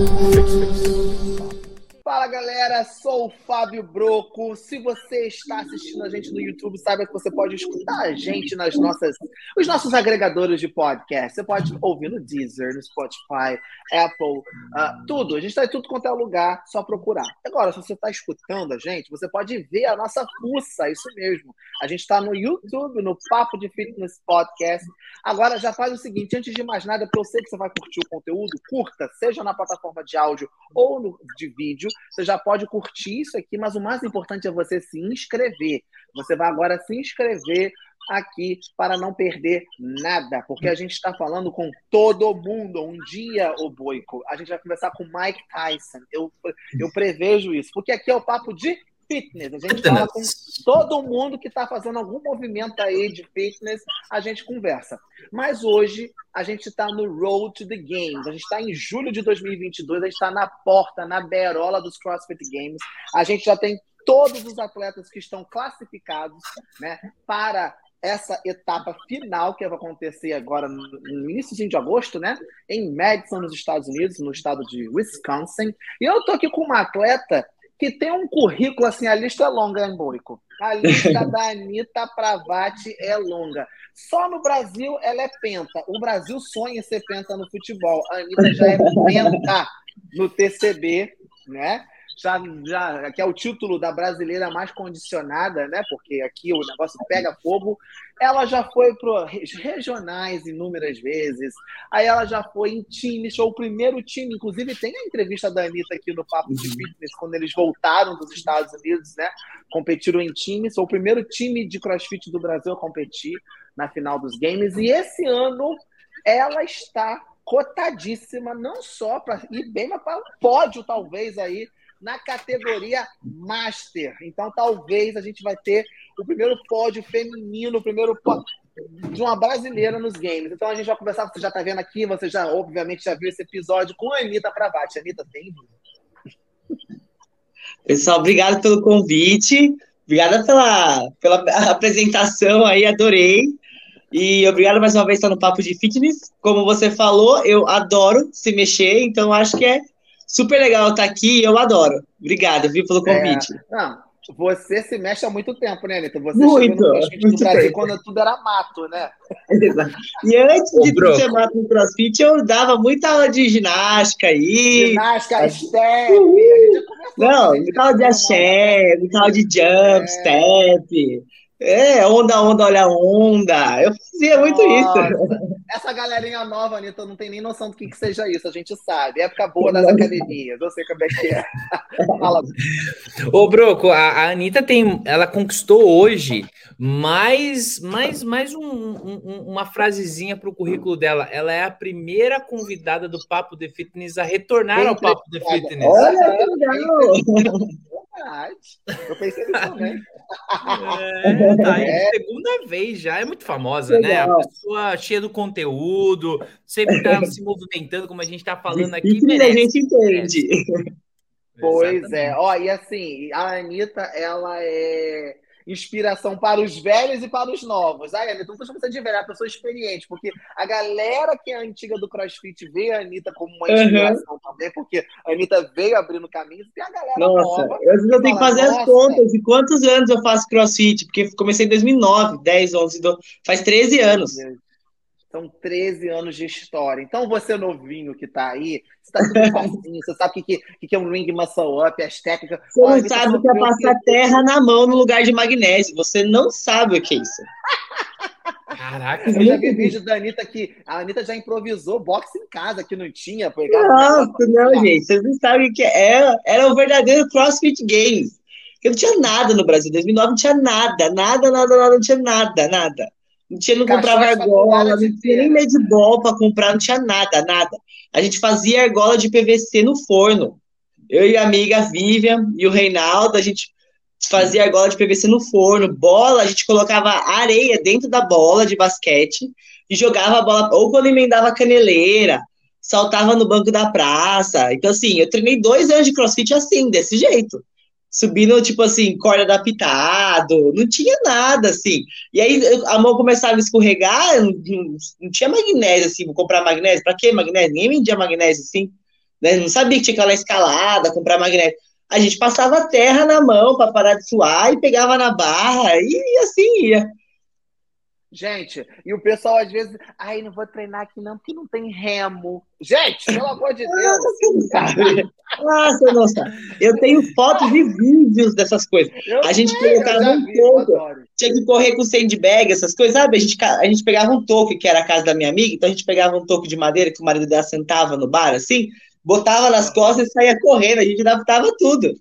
Fix, fix. Fala galera, sou o Fábio Broco. Se você está assistindo a gente no YouTube, saiba que você pode escutar a gente nas nossas, os nossos agregadores de podcast. Você pode ouvir no Deezer, no Spotify, Apple, uh, tudo. A gente está em tudo quanto é lugar, só procurar. Agora, se você está escutando a gente, você pode ver a nossa fuça, isso mesmo. A gente está no YouTube, no Papo de Fitness Podcast. Agora já faz o seguinte, antes de mais nada, porque eu sei que você vai curtir o conteúdo, curta, seja na plataforma de áudio ou no, de vídeo você já pode curtir isso aqui, mas o mais importante é você se inscrever. Você vai agora se inscrever aqui para não perder nada, porque a gente está falando com todo mundo. Um dia, o Boico, a gente vai conversar com Mike Tyson. Eu, eu prevejo isso, porque aqui é o papo de fitness. A gente fala com todo mundo que está fazendo algum movimento aí de fitness, a gente conversa. Mas hoje a gente está no Road to the Games. A gente está em julho de 2022, a gente está na porta, na berola dos CrossFit Games. A gente já tem todos os atletas que estão classificados né, para essa etapa final que vai acontecer agora no início de agosto, né? Em Madison, nos Estados Unidos, no estado de Wisconsin. E eu tô aqui com uma atleta que tem um currículo assim, a lista é longa, hein, Boico? A lista da Anitta Pravati é longa. Só no Brasil ela é penta. O Brasil sonha em ser penta no futebol. A Anitta já é penta no TCB, né? Já, já, que é o título da brasileira mais condicionada, né? Porque aqui o negócio pega fogo. Ela já foi para regionais inúmeras vezes. Aí ela já foi em times, foi o primeiro time. Inclusive, tem a entrevista da Anitta aqui no Papo de uhum. Fitness, quando eles voltaram dos Estados Unidos, né? Competiram em times. Foi o primeiro time de crossfit do Brasil a competir na final dos games. E esse ano ela está cotadíssima, não só para ir bem, mas para um pódio, talvez, aí na categoria Master. Então, talvez a gente vai ter o primeiro pódio feminino, o primeiro pódio de uma brasileira nos games. Então, a gente vai conversar, você já está vendo aqui, você já, obviamente, já viu esse episódio com a Anitta Pravati. Anitta, tem Pessoal, obrigado pelo convite. Obrigada pela, pela apresentação aí, adorei. E obrigado mais uma vez por estar no Papo de Fitness. Como você falou, eu adoro se mexer, então acho que é super legal estar aqui, eu adoro. Obrigado, viu, pelo convite. É, não, você se mexe há muito tempo, né, Anitta? Você muito, chegou no CrossFit do Brasil quando tudo era mato, né? Exato. E antes de tudo ser mato no CrossFit, eu dava muita aula de ginástica aí. Ginástica, step. Não, muita aula de axé, muita aula de jump, é. step. É, onda, onda, olha onda. Eu fazia muito Nossa. isso. Essa galerinha nova, Anitta, não tem nem noção do que, que seja isso, a gente sabe. Época boa das academias, eu sei como é que é. Fala. Ô, Broco, a, a Anitta tem. Ela conquistou hoje mais, mais, mais um, um, uma frasezinha para o currículo dela. Ela é a primeira convidada do Papo de Fitness a retornar ao Papo de Fitness. Olha que legal! verdade. Eu pensei nisso também. É, tá é. segunda vez já, é muito famosa, Legal. né? A pessoa cheia do conteúdo, sempre tá se movimentando, como a gente tá falando aqui. Merece, a gente entende. Pois Exatamente. é, ó, e assim, a Anitta, ela é inspiração para os velhos e para os novos. Ai, Anitta, não estou chamando de velha, é uma pessoa experiente, porque a galera que é antiga do CrossFit vê a Anitta como uma inspiração uhum. também, porque a Anitta veio abrindo caminhos, e a galera Nossa, nova. Eu, eu tenho que fazer as contas de quantos anos eu faço CrossFit, porque comecei em 2009, 10, 11, 12, faz 13 anos. São 13 anos de história. Então, você novinho que está aí, você tá tudo facinho, você sabe o que, que, que é um ring muscle up, as técnicas. Você não sabe o que é passar terra na mão no lugar de magnésio. Você não sabe o que é isso. Caraca, eu já vi vídeo da Anitta que a Anitta já improvisou boxe em casa, que não tinha. Nossa, não, gente. Vocês não sabem o que é. Era, era o verdadeiro CrossFit Games. Eu não tinha nada no Brasil. Em 2009 não tinha nada, nada, nada, nada, não tinha nada, nada. Não tinha, não comprava argola, não tinha nem medball para comprar, não tinha nada, nada. A gente fazia argola de PVC no forno. Eu e a amiga Vivian e o Reinaldo, a gente fazia argola de PVC no forno. Bola, a gente colocava areia dentro da bola de basquete e jogava a bola, ou quando emendava a caneleira, saltava no banco da praça. Então, assim, eu treinei dois anos de crossfit assim, desse jeito subindo, tipo assim, corda adaptado, não tinha nada, assim. E aí a mão começava a escorregar, não, não tinha magnésio, assim, vou comprar magnésio, pra que magnésio? Ninguém vendia magnésio, assim. né? Não sabia que tinha na escalada, comprar magnético. A gente passava terra na mão para parar de suar e pegava na barra e assim ia. Gente, e o pessoal às vezes, ai, não vou treinar aqui não, porque não tem remo. Gente, pelo amor de Deus. Nossa, nossa. Eu tenho fotos e vídeos dessas coisas. Eu a gente sei, colocava um toco, tinha que correr com sandbag, essas coisas, sabe? A gente, a gente pegava um toco, que era a casa da minha amiga, então a gente pegava um toco de madeira que o marido dela sentava no bar, assim, botava nas costas e saía correndo, a gente adaptava tudo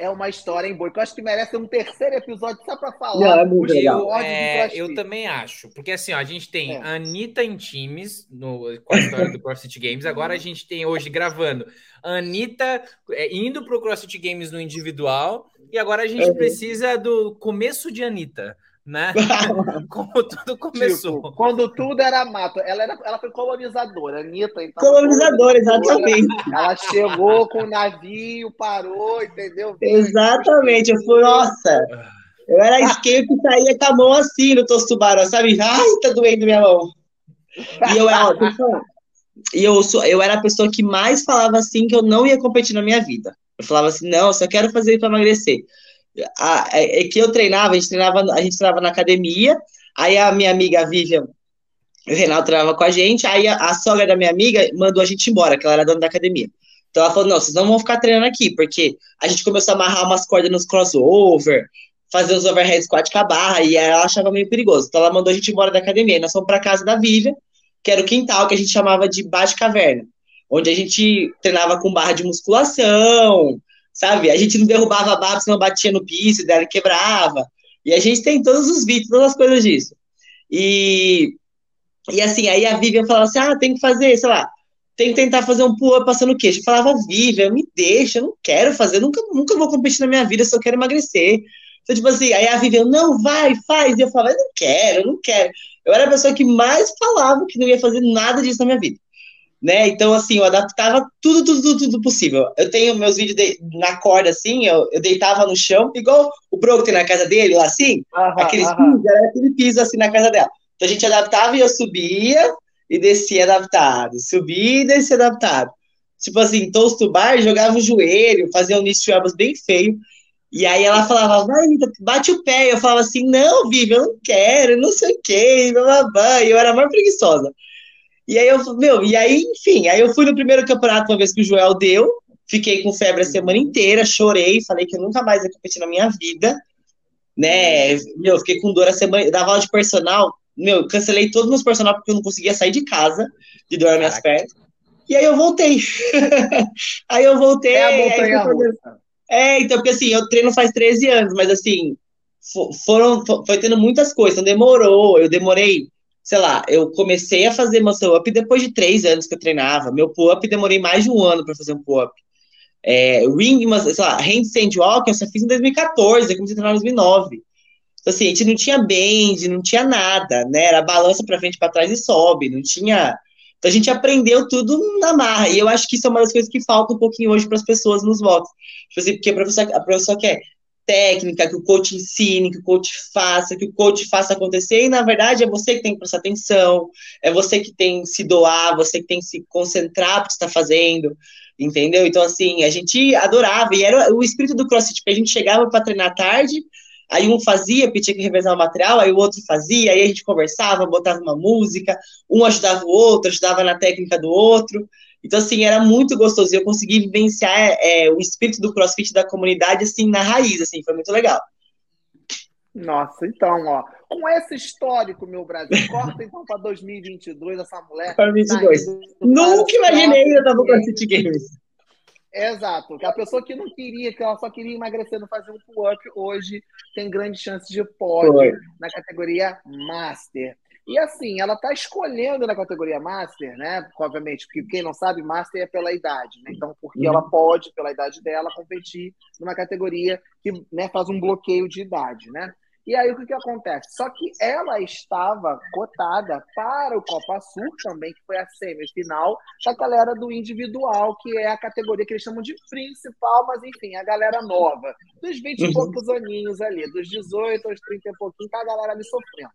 é uma história em boi, que eu acho que merece um terceiro episódio só para falar. Não, é eu, é, eu também acho. Porque assim, ó, a gente tem é. a Anitta em times no, com a história do CrossFit Games. Agora a gente tem hoje gravando a Anitta é, indo para o CrossFit Games no individual. E agora a gente precisa do começo de Anitta né? Como tudo começou. Tipo, quando tudo era mato. Ela, era, ela foi colonizadora, Anitta. Então, colonizadora, exatamente. Ela chegou com o navio, parou, entendeu? Exatamente. Eu fui, nossa. Eu era esquerdo que saía com a mão assim no tosto tubarão, sabe? Ai, tá doendo minha mão. E eu, ó, e eu, sou, eu era a pessoa que mais falava assim que eu não ia competir na minha vida. Eu falava assim, não, eu só quero fazer para emagrecer a, é, é, que eu treinava, a gente treinava, a gente treinava na academia, aí a minha amiga Vivian, o Renato treinava com a gente, aí a, a, sogra da minha amiga mandou a gente embora, que ela era dona da academia. Então ela falou, não, vocês não vão ficar treinando aqui, porque a gente começou a amarrar umas cordas nos crossover, fazer os overhead squat com a barra, e ela achava meio perigoso. Então ela mandou a gente embora da academia, e nós fomos para casa da Vivian, que era o quintal, que a gente chamava de bate caverna, onde a gente treinava com barra de musculação, sabe? A gente não derrubava a barra, senão batia no piso, dela quebrava. E a gente tem todos os vídeos, todas as coisas disso. E, e assim, aí a Vivian falava assim: ah, tem que fazer, sei lá, tem que tentar fazer um pull-up passando o queixo. Eu falava, Vivian, me deixa, eu não quero fazer, nunca, nunca vou competir na minha vida, só quero emagrecer. Então, tipo assim, aí a Vivian, não, vai, faz. E eu falava, eu não quero, eu não quero. Eu era a pessoa que mais falava que não ia fazer nada disso na minha vida né? Então, assim, eu adaptava tudo, tudo, tudo, tudo possível. Eu tenho meus vídeos de, na corda, assim, eu, eu deitava no chão, igual o Broco tem na casa dele, lá assim, aham, aqueles aham. pisos, era aquele piso assim na casa dela. Então a gente adaptava e eu subia e descia adaptado, subia e descia adaptado. Tipo assim, toast bar, jogava o joelho, fazia um nicho bem feio. E aí ela falava, vai, bate o pé. Eu falava assim, não, Vivi, eu não quero, não sei o quê, blá. E eu era mais preguiçosa. E aí eu, meu, e aí, enfim, aí eu fui no primeiro campeonato uma vez que o Joel deu, fiquei com febre a semana inteira, chorei, falei que eu nunca mais ia competir na minha vida, né? Meu, fiquei com dor a semana, dava aula de personal, meu, cancelei todos os meus personal porque eu não conseguia sair de casa de dor nas minhas pernas. E aí eu voltei. aí eu voltei. É, a é, então, porque assim, eu treino faz 13 anos, mas assim, foram, foi tendo muitas coisas, então demorou, eu demorei sei lá, eu comecei a fazer muscle up depois de três anos que eu treinava. Meu pull-up demorei mais de um ano para fazer um pull-up. É, ring, sei lá, handstand walking eu só fiz em 2014, eu comecei a treinar em 2009. Então, assim, a gente não tinha bend, não tinha nada, né? Era balança para frente, para trás e sobe, não tinha. Então a gente aprendeu tudo na marra. E eu acho que isso é uma das coisas que falta um pouquinho hoje para as pessoas nos votos. Tipo assim, porque a professora, a professora quer técnica, que o coach ensine, que o coach faça, que o coach faça acontecer, e na verdade é você que tem que prestar atenção, é você que tem que se doar, você que tem que se concentrar no que está fazendo, entendeu? Então, assim, a gente adorava, e era o espírito do CrossFit, porque a gente chegava para treinar tarde, aí um fazia, porque tinha que revezar o material, aí o outro fazia, aí a gente conversava, botava uma música, um ajudava o outro, ajudava na técnica do outro, então, assim, era muito gostoso. Eu consegui vivenciar é, o espírito do crossfit da comunidade, assim, na raiz, assim, foi muito legal. Nossa, então, ó, com esse histórico, meu Brasil, corta então para 2022 essa mulher. Para 2022. Tá Nunca imaginei que eu tava com CrossFit Games. Exato. A pessoa que não queria, que ela só queria emagrecer, não fazer um pull-up, hoje tem grande chance de pódio na categoria Master. E assim, ela está escolhendo na categoria Master, né? Obviamente, porque quem não sabe, Master é pela idade, né? Então, porque uhum. ela pode, pela idade dela, competir numa categoria que né, faz um bloqueio de idade, né? E aí o que, que acontece? Só que ela estava cotada para o Copa Sul também, que foi a semifinal da galera do individual, que é a categoria que eles chamam de principal, mas enfim, a galera nova, dos 20 e uhum. poucos aninhos ali, dos 18 aos 30 e pouquinho, tá a galera ali sofrendo.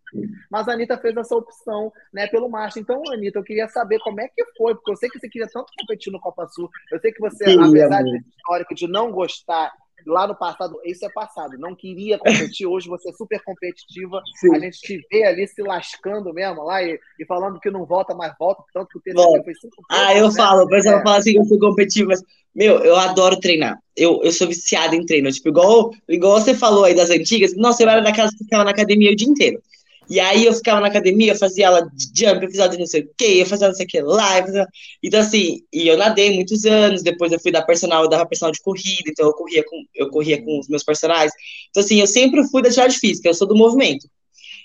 Mas a Anitta fez essa opção né, pelo macho. Então, Anitta, eu queria saber como é que foi, porque eu sei que você queria tanto competir no Copa Sul, eu sei que você, Sim, apesar de histórico de não gostar lá no passado, isso é passado, não queria competir, hoje você é super competitiva, Sim. a gente te vê ali se lascando mesmo lá e, e falando que não volta, mas volta, tanto que o TCC foi cinco Ah, eu né? falo, o pessoal é. fala assim que eu sou competitiva, mas, meu, eu adoro treinar, eu, eu sou viciada em treino, tipo, igual, igual você falou aí das antigas, nossa, eu era daquelas que ficava na academia o dia inteiro, e aí eu ficava na academia, eu fazia aula de jump, eu fazia aula de não sei o quê, eu fazia não sei o que lá. Fazia... Então, assim, e eu nadei muitos anos, depois eu fui dar personal, eu dava personal de corrida, então eu corria com, eu corria com os meus personagens. Então, assim, eu sempre fui da atividade física, eu sou do movimento.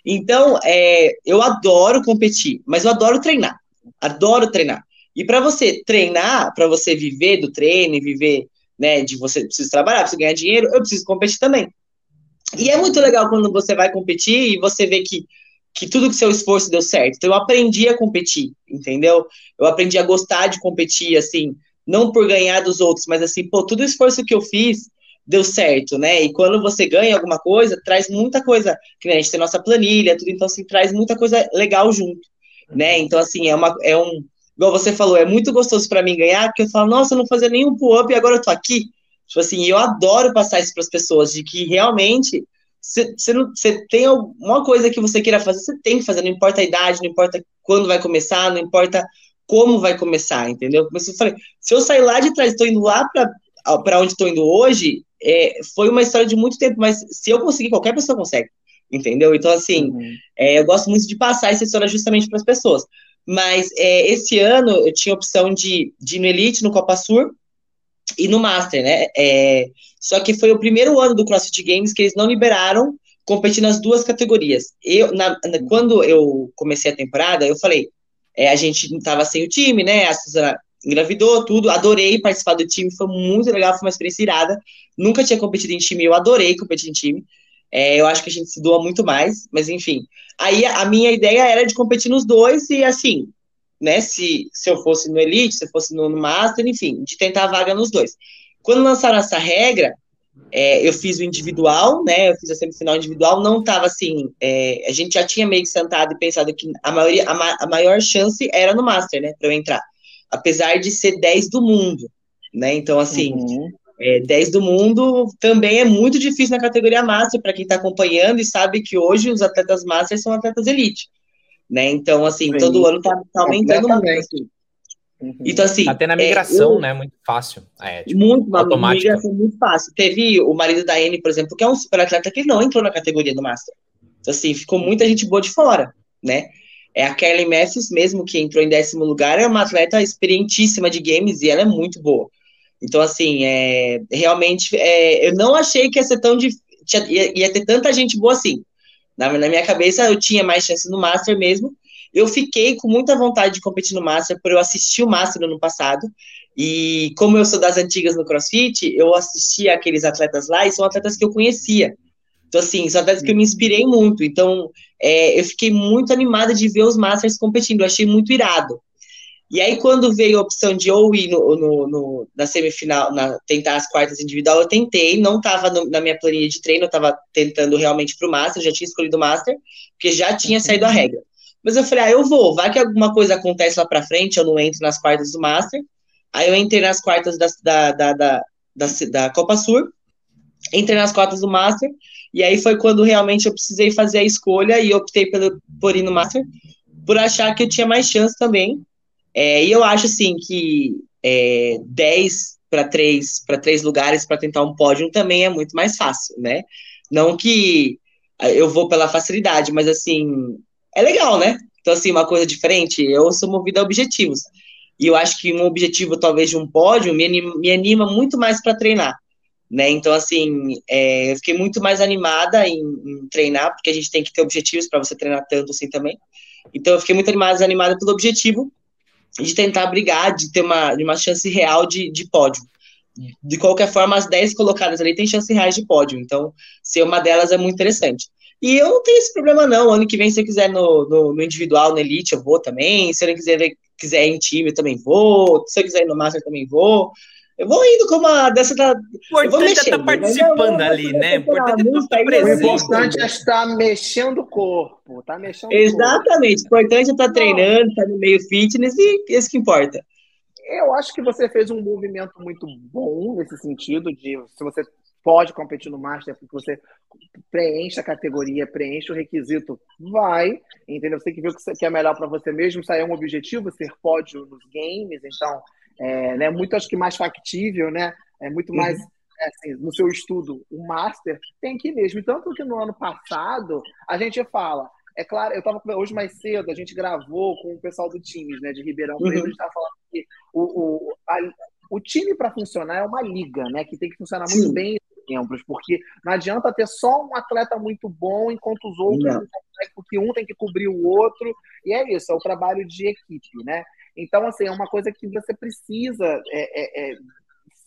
Então, é, eu adoro competir, mas eu adoro treinar. Adoro treinar. E para você treinar, para você viver do treino viver, né, de você precisa trabalhar, precisa ganhar dinheiro, eu preciso competir também. E é muito legal quando você vai competir e você vê que, que tudo que seu esforço deu certo. Então, eu aprendi a competir, entendeu? Eu aprendi a gostar de competir, assim, não por ganhar dos outros, mas assim, pô, todo o esforço que eu fiz deu certo, né? E quando você ganha alguma coisa, traz muita coisa, que né, a gente tem nossa planilha, tudo, então, assim, traz muita coisa legal junto, né? Então, assim, é, uma, é um, igual você falou, é muito gostoso para mim ganhar, porque eu falo, nossa, eu não fazia nenhum pull-up e agora eu tô aqui. Tipo assim, eu adoro passar isso para as pessoas, de que realmente você tem alguma coisa que você queira fazer, você tem que fazer, não importa a idade, não importa quando vai começar, não importa como vai começar, entendeu? Como eu falei, se eu sair lá de trás, estou indo lá para onde estou indo hoje, é, foi uma história de muito tempo, mas se eu conseguir, qualquer pessoa consegue, entendeu? Então, assim, uhum. é, eu gosto muito de passar essa história justamente para as pessoas. Mas é, esse ano eu tinha a opção de, de ir no Elite, no Copa Sur, e no Master, né? É, só que foi o primeiro ano do CrossFit Games que eles não liberaram competir nas duas categorias. Eu, na, na, quando eu comecei a temporada, eu falei, é, a gente estava sem o time, né? A Suzana engravidou, tudo. Adorei participar do time, foi muito legal, foi uma experiência irada. Nunca tinha competido em time, eu adorei competir em time. É, eu acho que a gente se doa muito mais, mas enfim. Aí a minha ideia era de competir nos dois e assim, né, se, se eu fosse no Elite, se eu fosse no, no Master, enfim, de tentar a vaga nos dois. Quando lançaram essa regra, é, eu fiz o individual, né, eu fiz a semifinal individual, não estava assim, é, a gente já tinha meio que sentado e pensado que a, maioria, a, ma, a maior chance era no Master, né, para eu entrar, apesar de ser 10 do mundo, né, então assim, uhum. é, 10 do mundo também é muito difícil na categoria Master, para quem está acompanhando e sabe que hoje os atletas Master são atletas Elite, né? Então, assim, Sim. todo ano tá, tá aumentando muito. Assim. Uhum. Então, assim. Até na migração, é, eu, né? Muito fácil. É, tipo, muito, uma migração muito fácil. Teve o marido da Anne, por exemplo, que é um super atleta que não entrou na categoria do Master. Então, assim, ficou muita gente boa de fora, né? É a Kelly Matthews mesmo, que entrou em décimo lugar, é uma atleta experientíssima de games e ela é muito boa. Então, assim, é, realmente, é, eu não achei que ia ser tão difícil, ia, ia ter tanta gente boa assim. Na, na minha cabeça, eu tinha mais chances no Master mesmo. Eu fiquei com muita vontade de competir no Master, por eu assistir o Master no ano passado. E como eu sou das antigas no CrossFit, eu assisti aqueles atletas lá e são atletas que eu conhecia. Então, assim, são atletas que eu me inspirei muito. Então, é, eu fiquei muito animada de ver os Masters competindo. Eu achei muito irado. E aí, quando veio a opção de ou ir no, no, no na semifinal, na, tentar as quartas individual, eu tentei, não estava na minha planilha de treino, eu estava tentando realmente para o Master, já tinha escolhido o Master, porque já tinha saído a regra. Mas eu falei, ah, eu vou, vai que alguma coisa acontece lá para frente, eu não entro nas quartas do Master. Aí eu entrei nas quartas da, da, da, da, da, da Copa Sur, entrei nas quartas do Master, e aí foi quando realmente eu precisei fazer a escolha e optei pelo, por ir no Master, por achar que eu tinha mais chance também, é, e eu acho assim que é, 10 para três para três lugares para tentar um pódio também é muito mais fácil, né? Não que eu vou pela facilidade, mas assim, é legal, né? Então, assim, uma coisa diferente, eu sou movida a objetivos. E eu acho que um objetivo, talvez, de um pódio, me anima, me anima muito mais para treinar. Né? Então, assim, é, eu fiquei muito mais animada em, em, treinar, porque a gente tem que ter objetivos para você treinar tanto assim também. Então, eu fiquei muito mais animada pelo objetivo de tentar brigar, de ter uma, de uma chance real de, de pódio. De qualquer forma, as 10 colocadas ali têm chance reais de pódio, então ser uma delas é muito interessante. E eu não tenho esse problema, não. Ano que vem, se eu quiser no, no, no individual, no Elite, eu vou também. Se eu quiser, quiser ir em time, eu também vou. Se eu quiser ir no Master, eu também vou. Eu vou indo com uma dessa da. O importante é estar tá participando ali, né? O importante é estar presente. O importante é estar mexendo o corpo. Tá mexendo Exatamente. O importante é estar treinando, estar no meio fitness e isso que importa. Eu acho que você fez um movimento muito bom nesse sentido de se você pode competir no Master porque você preenche a categoria, preenche o requisito, vai, entendeu? Você tem que ver o que é melhor para você mesmo, isso aí é um objetivo, ser pódio nos games, então é né, muito acho que mais factível, né? É muito mais uhum. é, assim, no seu estudo, o master tem que ir mesmo. Tanto que no ano passado a gente fala, é claro, eu estava hoje mais cedo, a gente gravou com o pessoal do time, né, de Ribeirão Preto, uhum. a gente estava falando que o, o, a, o time para funcionar é uma liga, né, que tem que funcionar muito Sim. bem membros, porque não adianta ter só um atleta muito bom enquanto os outros não. porque um tem que cobrir o outro, e é isso, é o trabalho de equipe, né? Então, assim, é uma coisa que você precisa é, é, é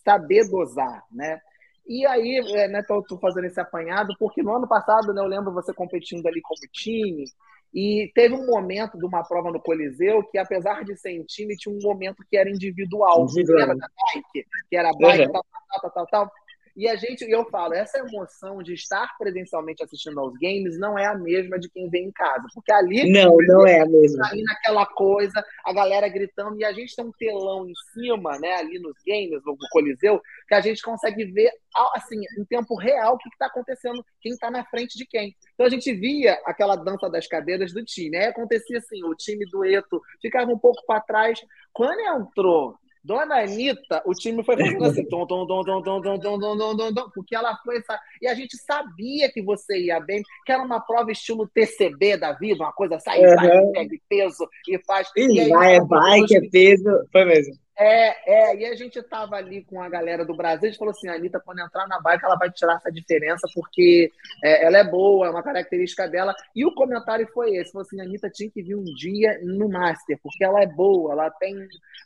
saber dosar, né? E aí, é, né, tô, tô, fazendo esse apanhado, porque no ano passado, né, eu lembro você competindo ali como time, e teve um momento de uma prova no Coliseu que, apesar de ser em time, tinha um momento que era individual. individual. Lembra da bike? Que era bike, uhum. tal, tal, tal, tal, tal. E a gente, eu falo, essa emoção de estar presencialmente assistindo aos games não é a mesma de quem vem em casa. Porque ali. Não, não é a mesma. Ali naquela coisa, a galera gritando, e a gente tem um telão em cima, né, ali nos games, no Coliseu, que a gente consegue ver, assim, em tempo real, o que está acontecendo, quem está na frente de quem. Então a gente via aquela dança das cadeiras do time. Aí acontecia assim: o time do Eto ficava um pouco para trás. Quando entrou Dona Anitta, o time foi fazendo assim, tom, tom, tom, tom, tom, tom, tom, tom, tom, tom, porque ela foi. E a gente sabia que você ia bem, que era uma prova estilo TCB da vida, uma coisa sai, uhum. vai, pega peso e faz. E, e aí, vai, é bike, é peso. Foi mesmo. É, é, e a gente tava ali com a galera do Brasil, a gente falou assim, a Anitta, quando entrar na bike, ela vai tirar essa diferença, porque é, ela é boa, é uma característica dela. E o comentário foi esse, falou assim, a Anitta tinha que vir um dia no Master, porque ela é boa, ela tem...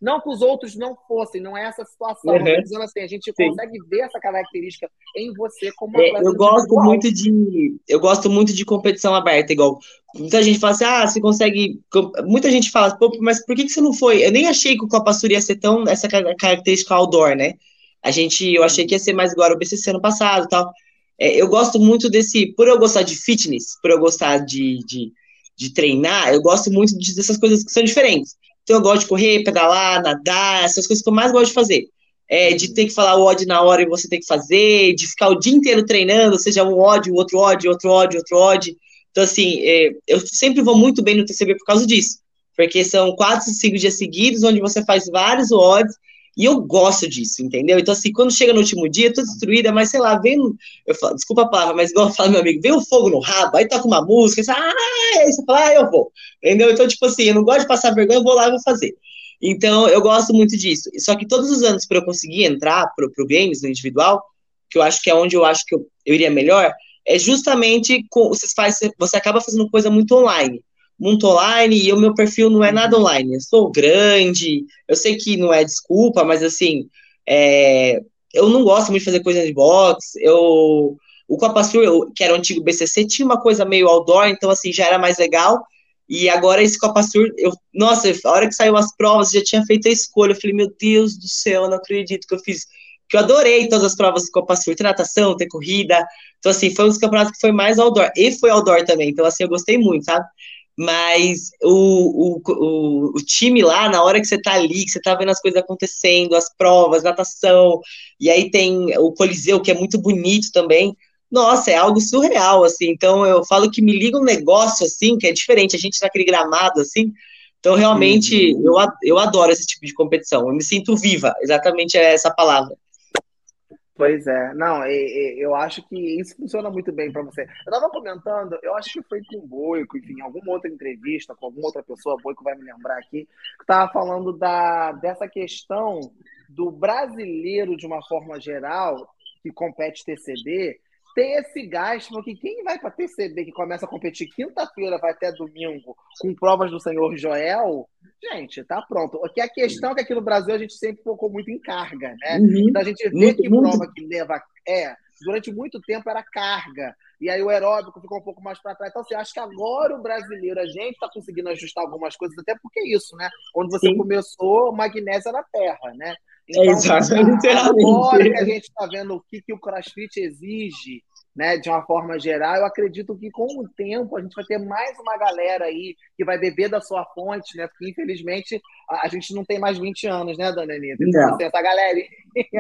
Não que os outros não fossem, não é essa situação, uhum. mas dizendo assim, a gente Sim. consegue ver essa característica em você como é, Eu gosto muito de... Eu gosto muito de competição aberta, igual Muita gente fala assim, ah, você consegue. Muita gente fala, pô, mas por que, que você não foi? Eu nem achei que o Copa Sul ia ser tão essa característica outdoor, né? A gente, eu achei que ia ser mais igual o BCC ano passado tal. É, eu gosto muito desse, por eu gostar de fitness, por eu gostar de, de, de treinar, eu gosto muito de, dessas coisas que são diferentes. Então eu gosto de correr, pedalar, nadar, essas coisas que eu mais gosto de fazer. É, de ter que falar o ódio na hora e você ter que fazer, de ficar o dia inteiro treinando, seja um ódio, outro ódio, outro ódio, outro ódio. Então, assim, é, eu sempre vou muito bem no TCB por causa disso, porque são quatro, cinco dias seguidos, onde você faz vários odds, e eu gosto disso, entendeu? Então, assim, quando chega no último dia, eu tô destruída, mas sei lá, vem. Eu falo, desculpa a palavra, mas igual fala meu amigo, vem o fogo no rabo, aí toca uma música, você, ah, aí você fala, ah, eu vou. Entendeu? Então, tipo assim, eu não gosto de passar vergonha, eu vou lá e vou fazer. Então, eu gosto muito disso. Só que todos os anos, para eu conseguir entrar pro, pro games no individual, que eu acho que é onde eu acho que eu, eu iria melhor, é justamente com, você faz, você acaba fazendo coisa muito online. Muito online, e o meu perfil não é nada uhum. online. Eu sou grande, eu sei que não é desculpa, mas assim, é, eu não gosto muito de fazer coisa de box. Eu, o Copa Sur, que era o antigo BCC, tinha uma coisa meio outdoor, então assim, já era mais legal. E agora esse Copa Sur, eu, nossa, a hora que saiu as provas, já tinha feito a escolha. Eu falei, meu Deus do céu, eu não acredito que eu fiz que eu adorei todas as provas de Copa Sul, ter natação, ter corrida. Então, assim, foi um dos campeonatos que foi mais outdoor. E foi outdoor também. Então, assim, eu gostei muito, sabe? Mas o, o, o, o, time lá, na hora que você tá ali, que você tá vendo as coisas acontecendo, as provas, natação, e aí tem o Coliseu, que é muito bonito também. Nossa, é algo surreal, assim. Então, eu falo que me liga um negócio, assim, que é diferente. A gente naquele gramado, assim. Então, realmente, uhum. eu, eu adoro esse tipo de competição. Eu me sinto viva, exatamente essa palavra. Pois é, não, eu acho que isso funciona muito bem para você. Eu estava comentando, eu acho que foi com o Boico, enfim, alguma outra entrevista com alguma outra pessoa, o Boico vai me lembrar aqui, que estava falando da, dessa questão do brasileiro, de uma forma geral, que compete TCD, ter esse gasto, porque quem vai para TCB, que começa a competir quinta-feira, vai até domingo, com provas do senhor Joel, gente, tá pronto. Aqui a questão é que aqui no Brasil a gente sempre focou muito em carga, né? Uhum. Então a gente vê muito, que muito. prova que leva. É, durante muito tempo era carga. E aí o aeróbico ficou um pouco mais para trás. Então, assim, acho que agora o brasileiro, a gente está conseguindo ajustar algumas coisas, até porque é isso, né? Quando você Sim. começou, magnésio era terra, né? Então, Exatamente. Agora que a gente está vendo o que, que o CrossFit exige né, de uma forma geral, eu acredito que com o tempo a gente vai ter mais uma galera aí que vai beber da sua fonte, né? Porque infelizmente a, gente não tem mais 20 anos, né, dona Anitta? Então, essa galera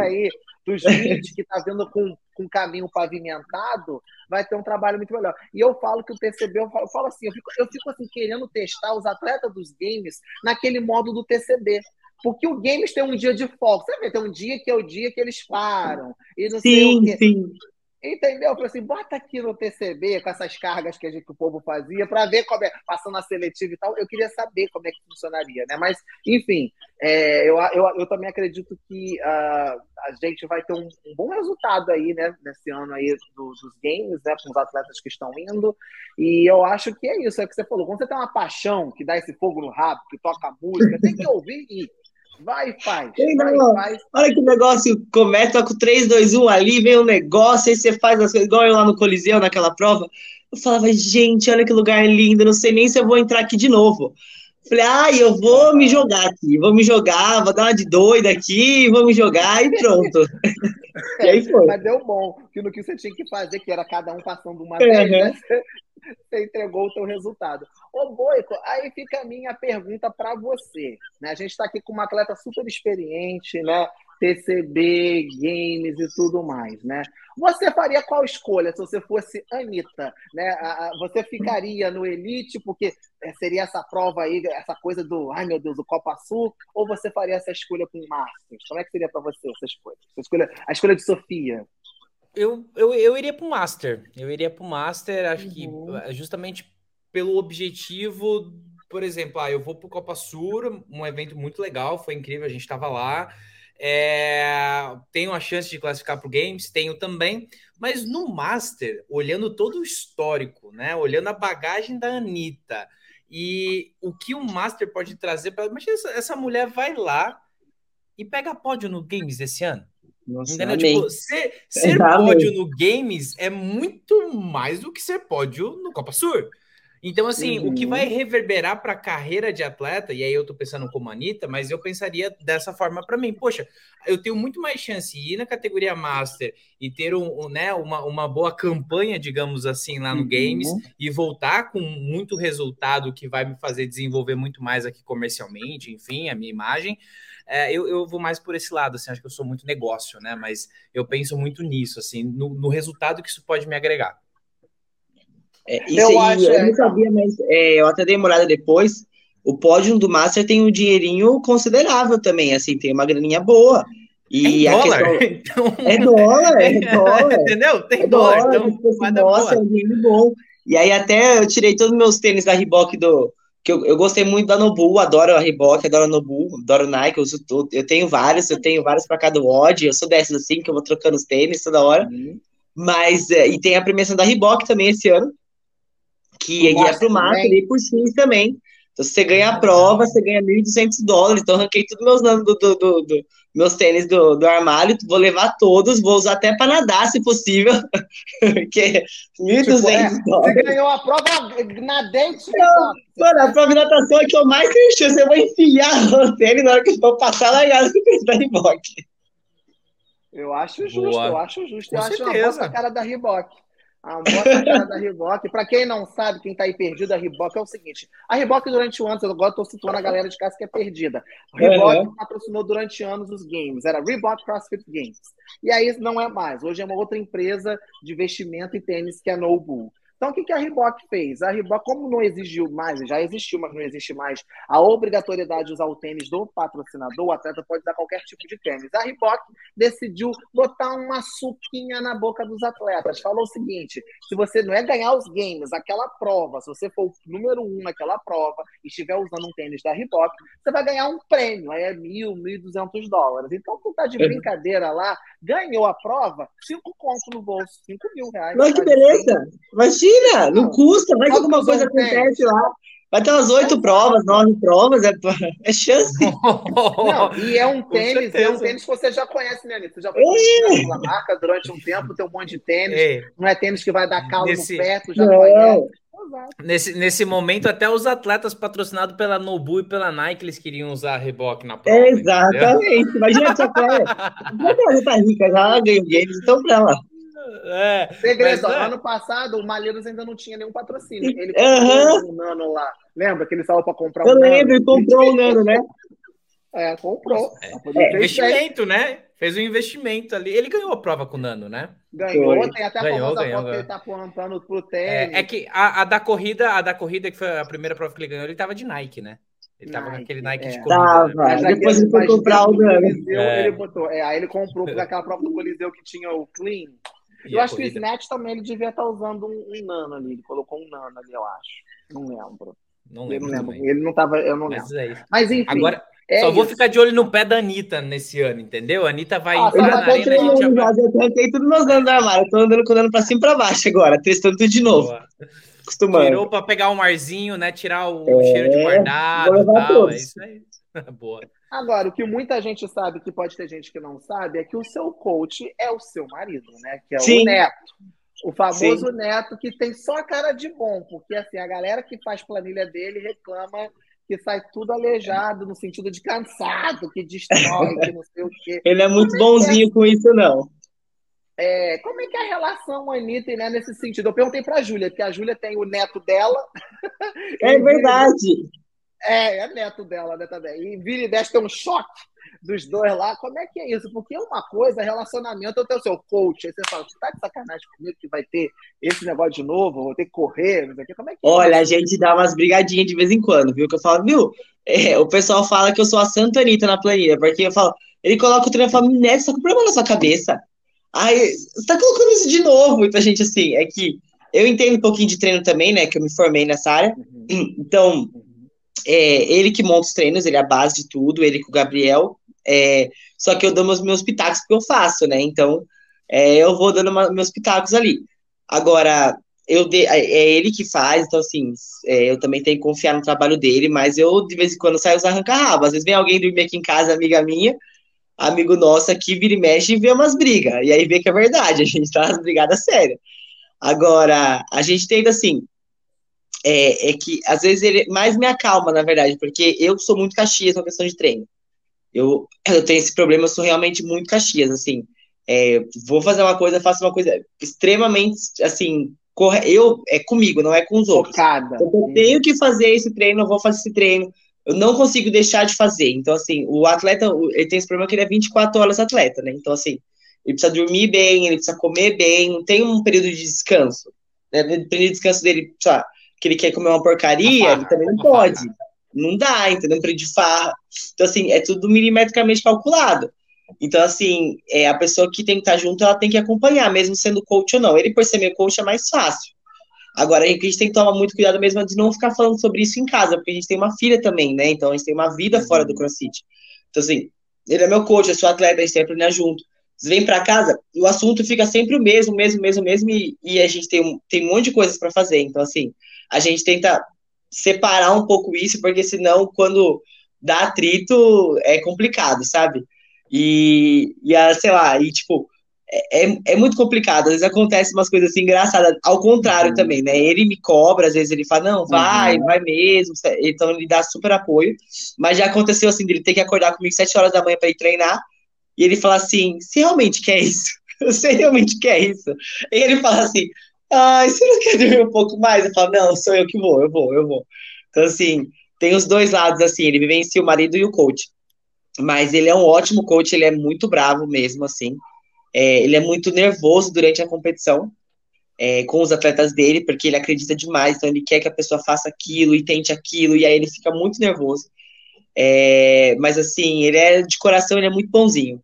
aí dos 20 que está vindo com, com caminho pavimentado, vai ter um trabalho muito melhor. E eu falo que o TCB, eu falo, eu falo assim, eu fico, eu fico assim, querendo testar os atletas dos games naquele modo do TCB. Porque o games tem um dia de foco. Vê, tem um dia que é o dia que eles param. E não sim, sei o quê. sim. Entendeu? Eu falei assim, bota aqui no TCB com essas cargas que, a gente, que o povo fazia para ver como é, passando a seletiva e tal. Eu queria saber como é que funcionaria, né? Mas, enfim, é, eu, eu, eu também acredito que uh, a gente vai ter um, um, bom resultado aí, né? Nesse ano aí do, dos games, né? Com os atletas que estão indo. E eu acho que é isso, é o que você falou. Quando você tem uma paixão que dá esse fogo no rabo, que toca música, tem que ouvir e Vai, faz. Olha que negócio começa com 3, 2, 1 ali, vem um negócio, aí você faz as coisas, igual eu lá no Coliseu, naquela prova. Eu falava, gente, olha que lugar lindo, não sei nem se eu vou entrar aqui de novo. Falei, ah, eu vou me jogar aqui, vou me jogar, vou dar uma de doida aqui, vou me jogar e pronto. e aí foi. Mas deu bom, que no que você tinha que fazer, que era cada um passando uma vez, uhum. né? você entregou o teu resultado. Ô, Boico, aí fica a minha pergunta para você. Né? A gente está aqui com uma atleta super experiente, né? TCB, games e tudo mais, né? Você faria qual escolha se você fosse Anitta, né? Você ficaria no Elite porque é, seria essa prova aí, essa coisa do, ai meu Deus, do Copa Sul, ou você faria essa escolha com o Masters? Como é que seria para você essa escolha? Essa escolha? A escolha de Sofia? Eu, eu, eu iria para o Master. Eu iria para o Master, acho uhum. que justamente pelo objetivo, por exemplo, ah, eu vou para o Copa Sur, um evento muito legal, foi incrível, a gente estava lá. É, tenho a chance de classificar para o Games, tenho também, mas no Master, olhando todo o histórico, né? Olhando a bagagem da Anitta e o que o Master pode trazer para. Imagina essa, essa mulher vai lá e pega pódio no Games esse ano. Nossa, tipo, ser, ser pódio no Games é muito mais do que ser pódio no Copa Sur. Então, assim, uhum. o que vai uhum. reverberar para a carreira de atleta, e aí eu tô pensando como Anitta, mas eu pensaria dessa forma para mim. Poxa, eu tenho muito mais chance de ir na categoria Master e ter um, um né, uma, uma boa campanha, digamos assim, lá no uhum. Games e voltar com muito resultado que vai me fazer desenvolver muito mais aqui comercialmente, enfim, a minha imagem. É, eu, eu vou mais por esse lado, assim, acho que eu sou muito negócio, né? Mas eu penso muito nisso, assim, no, no resultado que isso pode me agregar. É, isso eu, acho, eu não sabia, mas é, eu até dei uma olhada depois. O pódio do Master tem um dinheirinho considerável também, assim, tem uma graninha boa. E é dólar. Questão... Então... É dólar, é dólar. Entendeu? Tem é dólar, dólar então assim, nossa, é um dinheiro bom. E aí até eu tirei todos os meus tênis da Reebok do, que eu, eu gostei muito da Nobu, adoro a Reebok, adoro a Nobu, adoro Nike, eu, uso tudo, eu tenho vários, eu tenho vários para cada odd, eu sou dessas assim, que eu vou trocando os tênis toda hora, uhum. mas, é, e tem a premiação da Reebok também esse ano, que é pro Master e por X também, então, se você ganha a prova, você ganha 1.200 dólares. Então, arranquei todos meus nomes do, do, do, do, meus tênis do, do armário, vou levar todos, vou usar até para nadar, se possível. que 1.200 tipo, é, dólares. Você ganhou a prova nadente. mano, a prova de natação é que eu mais tenho chance. Eu vou enfiar o tênis na hora que eu for passar largado no tênis da Reebok. Eu acho justo, Boa. eu acho justo. Com eu certeza. acho uma cara da Reebok. A moto da Reebok. Para quem não sabe, quem está aí perdido, a Reebok é o seguinte: a Reebok, durante anos, eu agora estou situando a galera de casa que é perdida. A Reebok patrocinou durante anos os games, era Reebok CrossFit Games. E aí não é mais. Hoje é uma outra empresa de investimento em tênis que é Nobull. Então, o que, que a Reebok fez? A Reebok, como não exigiu mais, já existiu, mas não existe mais, a obrigatoriedade de usar o tênis do patrocinador, o atleta pode usar qualquer tipo de tênis. A Reebok decidiu botar uma suquinha na boca dos atletas. Falou o seguinte: se você não é ganhar os games, aquela prova, se você for o número um naquela prova e estiver usando um tênis da Reebok, você vai ganhar um prêmio, aí é mil, mil e duzentos dólares. Então, tu tá de é. brincadeira lá, ganhou a prova, cinco contos no bolso, cinco mil reais. Mas que beleza! Imagina, não, custa, vai que alguma coisa acontece lá. Vai ter umas oito provas, nove provas, é, é chance. Não, e é um tênis, é um tênis que você já conhece, né, Anitta? Você já conhece a marca durante um tempo, tem um monte de tênis. É. Não é tênis que vai dar calo Nesse... no pé, tu já não. conhece. Nesse, nesse momento, até os atletas patrocinados pela Nobu e pela Nike, eles queriam usar a Reebok na prova. Exatamente. Entendeu? Imagina essa cara. Ela tá rica, já ganhou games, então pra ela. É, Segredo, mas, é. ano passado o Malheiros ainda não tinha nenhum patrocínio. Ele comprou uhum. um nano lá. Lembra que ele saiu para comprar um Eu lembro, ele comprou um nano, né? É, comprou. É, investimento, né? Fez um investimento ali. Ele ganhou a prova com o Nano, né? Ganhou, Foi. tem até a ganhou, famosa ganhou, foto que ele tá apontando pro tênis. É, é que a, a, da corrida, a da corrida, que foi a primeira prova que ele ganhou, ele tava de Nike, né? Ele tava Nike, com aquele Nike é. de corrida. Tava, né? depois ele foi comprar o Nano. Coliseu, é. Ele botou, é, aí ele comprou aquela prova do Coliseu que tinha o Clean. Eu acho corrida? que o Snatch também ele devia estar tá usando um, um, nano ali. Ele colocou um nano ali, eu acho. Não lembro. Não lembro. Não lembro. Ele não tava. Eu não Mas lembro. É Mas enfim. Agora, é só isso. vou ficar de olho no pé da Anitta nesse ano, entendeu? A Anitta vai ah, entrar na arena. A gente já... Eu tudo meus anos no armário. Eu tô andando com o dano pra cima e pra baixo agora, testando tudo de novo. Boa. Acostumando. Tirou pra pegar o um marzinho, né? Tirar o é, cheiro de guardado e tal. Todos. É isso aí. Boa. Agora, o que muita gente sabe, que pode ter gente que não sabe, é que o seu coach é o seu marido, né? Que é Sim. o neto. O famoso Sim. neto que tem só cara de bom, porque assim, a galera que faz planilha dele reclama que sai tudo aleijado, no sentido de cansado, que destrói, que não sei o quê. Ele é muito como é bonzinho é com isso, não. É, como é que é a relação Anitta né, nesse sentido? Eu perguntei para a Júlia, porque a Júlia tem o neto dela. É verdade. É, é neto dela, né, também. E vira e desce tem um choque dos dois lá. Como é que é isso? Porque uma coisa, relacionamento, eu tenho o seu coach. Aí você fala, você tá de sacanagem comigo que vai ter esse negócio de novo, vou ter que correr, não sei o que. Como é que é Olha, a gente dá umas brigadinhas de vez em quando, viu? Que eu falo, viu? É, o pessoal fala que eu sou a Santa Anitta na planilha, porque eu falo, ele coloca o treino e fala, Neto, você tá com problema na sua cabeça. Aí, você tá colocando isso de novo. Então, gente, assim, é que eu entendo um pouquinho de treino também, né? Que eu me formei nessa área. Uhum. Então, é, ele que monta os treinos, ele é a base de tudo, ele com o Gabriel. É, só que eu dou meus, meus pitacos que eu faço, né? Então, é, eu vou dando uma, meus pitacos ali. Agora, eu de, é, é ele que faz, então, assim, é, eu também tenho que confiar no trabalho dele, mas eu, de vez em quando, saio os arranca-rabo. Às vezes vem alguém dormir aqui em casa, amiga minha, amigo nosso aqui, vira e mexe e vê umas brigas. E aí vê que é verdade, a gente tá umas brigadas sérias. Agora, a gente tenta, assim, é, é, que às vezes ele mais me acalma, na verdade, porque eu sou muito caxias na questão de treino. Eu, eu tenho esse problema, eu sou realmente muito Caxias, assim. É, vou fazer uma coisa, faço uma coisa extremamente, assim, corre, eu, é comigo, não é com os outros. Focada. Eu tenho que fazer esse treino, eu vou fazer esse treino. Eu não consigo deixar de fazer. Então, assim, o atleta, ele tem esse problema que ele é 24 horas atleta, né? Então, assim, ele precisa dormir bem, ele precisa comer bem, não tem um período de descanso. Né? O período de descanso dele, sei que ele quer comer uma porcaria, ele também não pode. Não dá, entendeu? Um de farra. Então, assim, é tudo milimetricamente calculado. Então, assim, é, a pessoa que tem que estar junto, ela tem que acompanhar, mesmo sendo coach ou não. Ele, por ser meu coach, é mais fácil. Agora, a gente tem que tomar muito cuidado mesmo de não ficar falando sobre isso em casa, porque a gente tem uma filha também, né? Então, a gente tem uma vida fora do CrossFit. Então, assim, ele é meu coach, eu sou atleta, a gente sempre junto. Você vem para casa e o assunto fica sempre o mesmo, mesmo, mesmo, mesmo, e, e a gente tem, tem um monte de coisas para fazer. Então, assim, a gente tenta separar um pouco isso, porque senão, quando dá atrito, é complicado, sabe? E, e a, sei lá, e tipo, é, é, é muito complicado. Às vezes acontece umas coisas assim engraçadas, ao contrário uhum. também, né? Ele me cobra, às vezes ele fala, não, vai, uhum. vai mesmo. Então ele dá super apoio. Mas já aconteceu assim, dele ter que acordar comigo sete horas da manhã para ir treinar. E ele fala assim: você realmente quer isso? Você realmente quer isso? E ele fala assim: Ai, você não quer dormir um pouco mais? Eu falo, não, sou eu que vou, eu vou, eu vou. Então, assim, tem os dois lados, assim, ele vivencia o marido e o coach. Mas ele é um ótimo coach, ele é muito bravo mesmo, assim. É, ele é muito nervoso durante a competição é, com os atletas dele, porque ele acredita demais, então ele quer que a pessoa faça aquilo e tente aquilo, e aí ele fica muito nervoso. É, mas assim, ele é de coração, ele é muito bonzinho.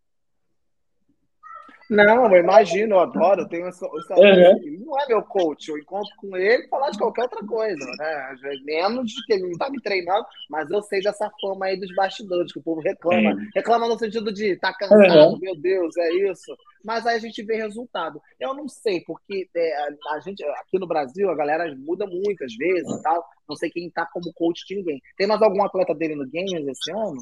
Não, eu imagino, eu adoro, eu tenho essa, essa uhum. não é meu coach, eu encontro com ele e falar de qualquer outra coisa, né? Menos que ele não tá me treinando, mas eu sei dessa fama aí dos bastidores, que o povo reclama. Uhum. Reclama no sentido de tá cansado, uhum. meu Deus, é isso. Mas aí a gente vê resultado. Eu não sei, porque é, a gente, aqui no Brasil, a galera muda muitas vezes e tal. Não sei quem tá como coach de ninguém. Tem mais algum atleta dele no Games esse ano?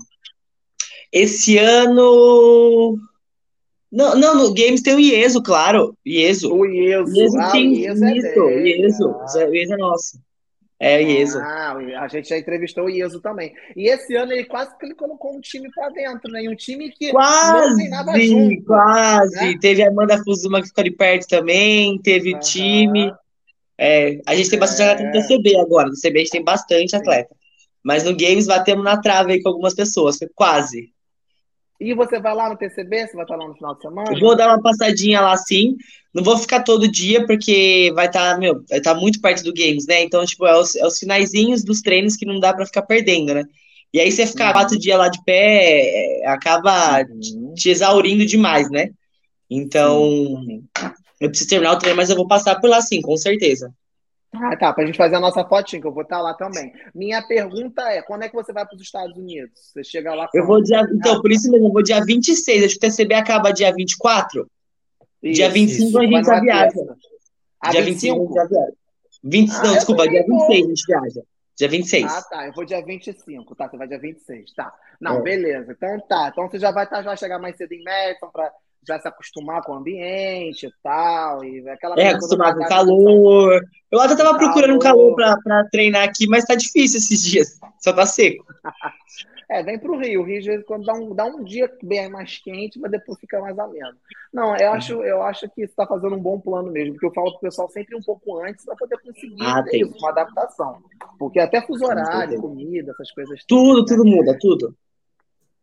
Esse ano. Não, não, no Games tem o Ieso, claro. Ieso. O Ieso. Ieso ah, tem o Ieso é isso. É Ieso. Ah. O Ieso é nosso. É o Ieso. Ah, a gente já entrevistou o Ieso também. E esse ano ele quase que ele colocou um time para dentro, né? E um time que quase, não tem nada junto. Quase, né? Teve a Amanda Fuzuma que ficou ali perto também, teve o time. É, a gente tem bastante é. atleta no TCB agora. No TCB a gente tem bastante atleta. Mas no Games batemos na trave aí com algumas pessoas, quase. E você vai lá no TCB? Você vai estar lá no final de semana? Eu vou dar uma passadinha lá sim. Não vou ficar todo dia, porque vai estar, tá, meu, vai estar tá muito perto do Games, né? Então, tipo, é os, é os finaizinhos dos treinos que não dá para ficar perdendo, né? E aí você ficar uhum. quatro dias lá de pé, é, acaba uhum. te exaurindo demais, né? Então, uhum. eu preciso terminar o treino, mas eu vou passar por lá sim, com certeza. Ah, tá, para a gente fazer a nossa fotinha, que eu vou estar tá lá também. Minha pergunta é: quando é que você vai para os Estados Unidos? Você chega lá. Eu vou dia. Então, por isso mesmo, eu vou dia 26. Acho que o TCB acaba dia 24. Isso, dia 25 isso, a gente já viaja. dia 25 a gente já viaja. 20, ah, não, desculpa, dia 26 a gente viaja. Dia 26. Ah, tá. Eu vou dia 25, tá? Você vai dia 26, tá. Não, é. beleza. Então tá. Então você já vai tá, já chegar mais cedo em Madison para já se acostumar com o ambiente e tal. E aquela é, acostumar com o calor. Eu até tava procurando um calor para treinar aqui, mas tá difícil esses dias. Só tá seco. é, vem pro Rio. O Rio, quando dá um, dá um dia bem mais quente, mas depois fica mais ameno. Não, eu acho, eu acho que você tá fazendo um bom plano mesmo, porque eu falo pro pessoal sempre um pouco antes para poder conseguir ah, isso, uma adaptação. Porque até fuso horário, comida, essas coisas. Tudo, tudo né? muda, tudo.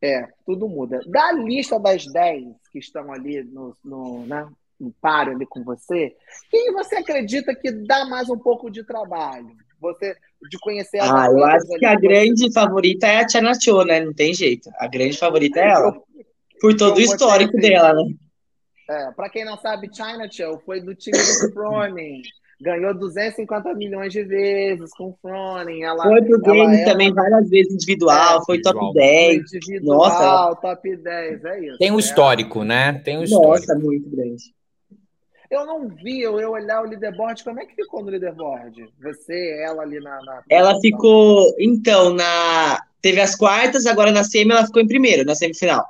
É, tudo muda. Da lista das 10 que estão ali no, no, né, no páreo ali com você, quem você acredita que dá mais um pouco de trabalho? Você de conhecer Ah, eu acho que a grande favorita é a China Cho, né? Não tem jeito. A grande favorita é ela. Por todo o histórico dela, né? É, para quem não sabe, China Cho foi do time do Froning ganhou 250 milhões de vezes com o Froning. Ela, foi pro game também várias vezes individual, é, foi top 10. Individual, Nossa, top 10, é isso. Tem um é. histórico, né? Tem um histórico. Nossa, muito grande. Eu não vi eu, eu olhar o leaderboard. Como é que ficou no leaderboard? Você, ela ali na. na ela ficou. Então, na. Teve as quartas, agora na semi ela ficou em primeiro, na semifinal.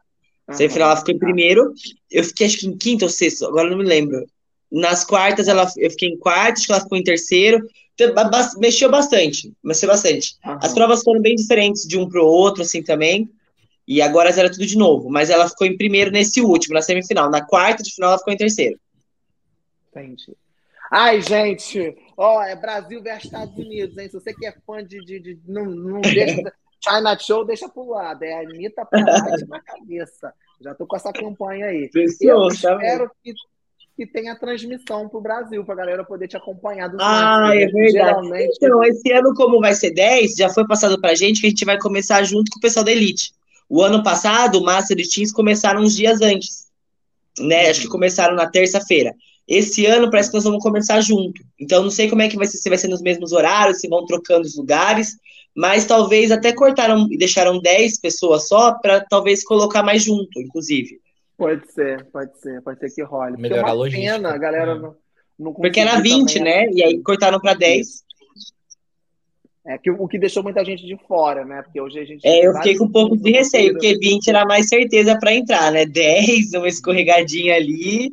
Uhum. Semifinal ela ficou em primeiro. Eu fiquei acho que em quinto ou sexto, agora não me lembro. Nas quartas, ela, eu fiquei em quarto, acho que ela ficou em terceiro. Então, mexeu bastante, mexeu bastante. Uhum. As provas foram bem diferentes de um para o outro, assim, também. E agora era tudo de novo. Mas ela ficou em primeiro nesse último, na semifinal. Na quarta de final, ela ficou em terceiro. Entendi. Ai, gente, ó, é Brasil versus Estados Unidos, hein? Se você que é fã de. de, de não, não deixa. China Show, deixa pro lado. É a Anitta pra lá na cabeça. Já tô com essa campanha aí. Pessoal, eu tá espero que que tem a transmissão para o Brasil, para a galera poder te acompanhar dos Ah, é verdade. Geralmente... Então, esse ano, como vai ser 10, já foi passado para a gente que a gente vai começar junto com o pessoal da Elite. O ano passado, o Master e Teams começaram uns dias antes. Né? Uhum. Acho que começaram na terça-feira. Esse ano parece que nós vamos começar junto. Então, não sei como é que vai ser, se vai ser nos mesmos horários, se vão trocando os lugares, mas talvez até cortaram e deixaram 10 pessoas só para talvez colocar mais junto, inclusive. Pode ser, pode ser, pode ser que role. Melhorar a logística. Pena, a galera é. não, não Porque era 20, também, né? E aí cortaram para 10. É que o que deixou muita gente de fora, né? Porque hoje a gente. É, eu fiquei com um pouco de receio, porque 20 era mais certeza para entrar, né? 10, uma escorregadinha ali.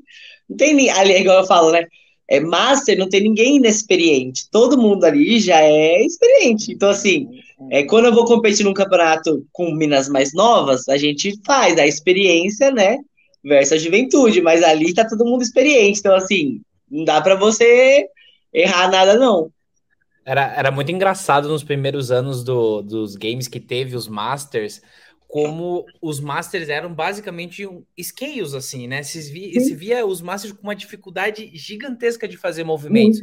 Não tem nem. Ali, igual eu falo, né? É master, não tem ninguém inexperiente. Todo mundo ali já é experiente. Então, assim, é, quando eu vou competir num campeonato com minas mais novas, a gente faz a experiência, né? Versus a juventude, mas ali tá todo mundo experiente, então assim, não dá para você errar nada não. Era, era muito engraçado nos primeiros anos do, dos games que teve os Masters, como os Masters eram basicamente um, scales, assim, né? Se via, se via os Masters com uma dificuldade gigantesca de fazer movimentos.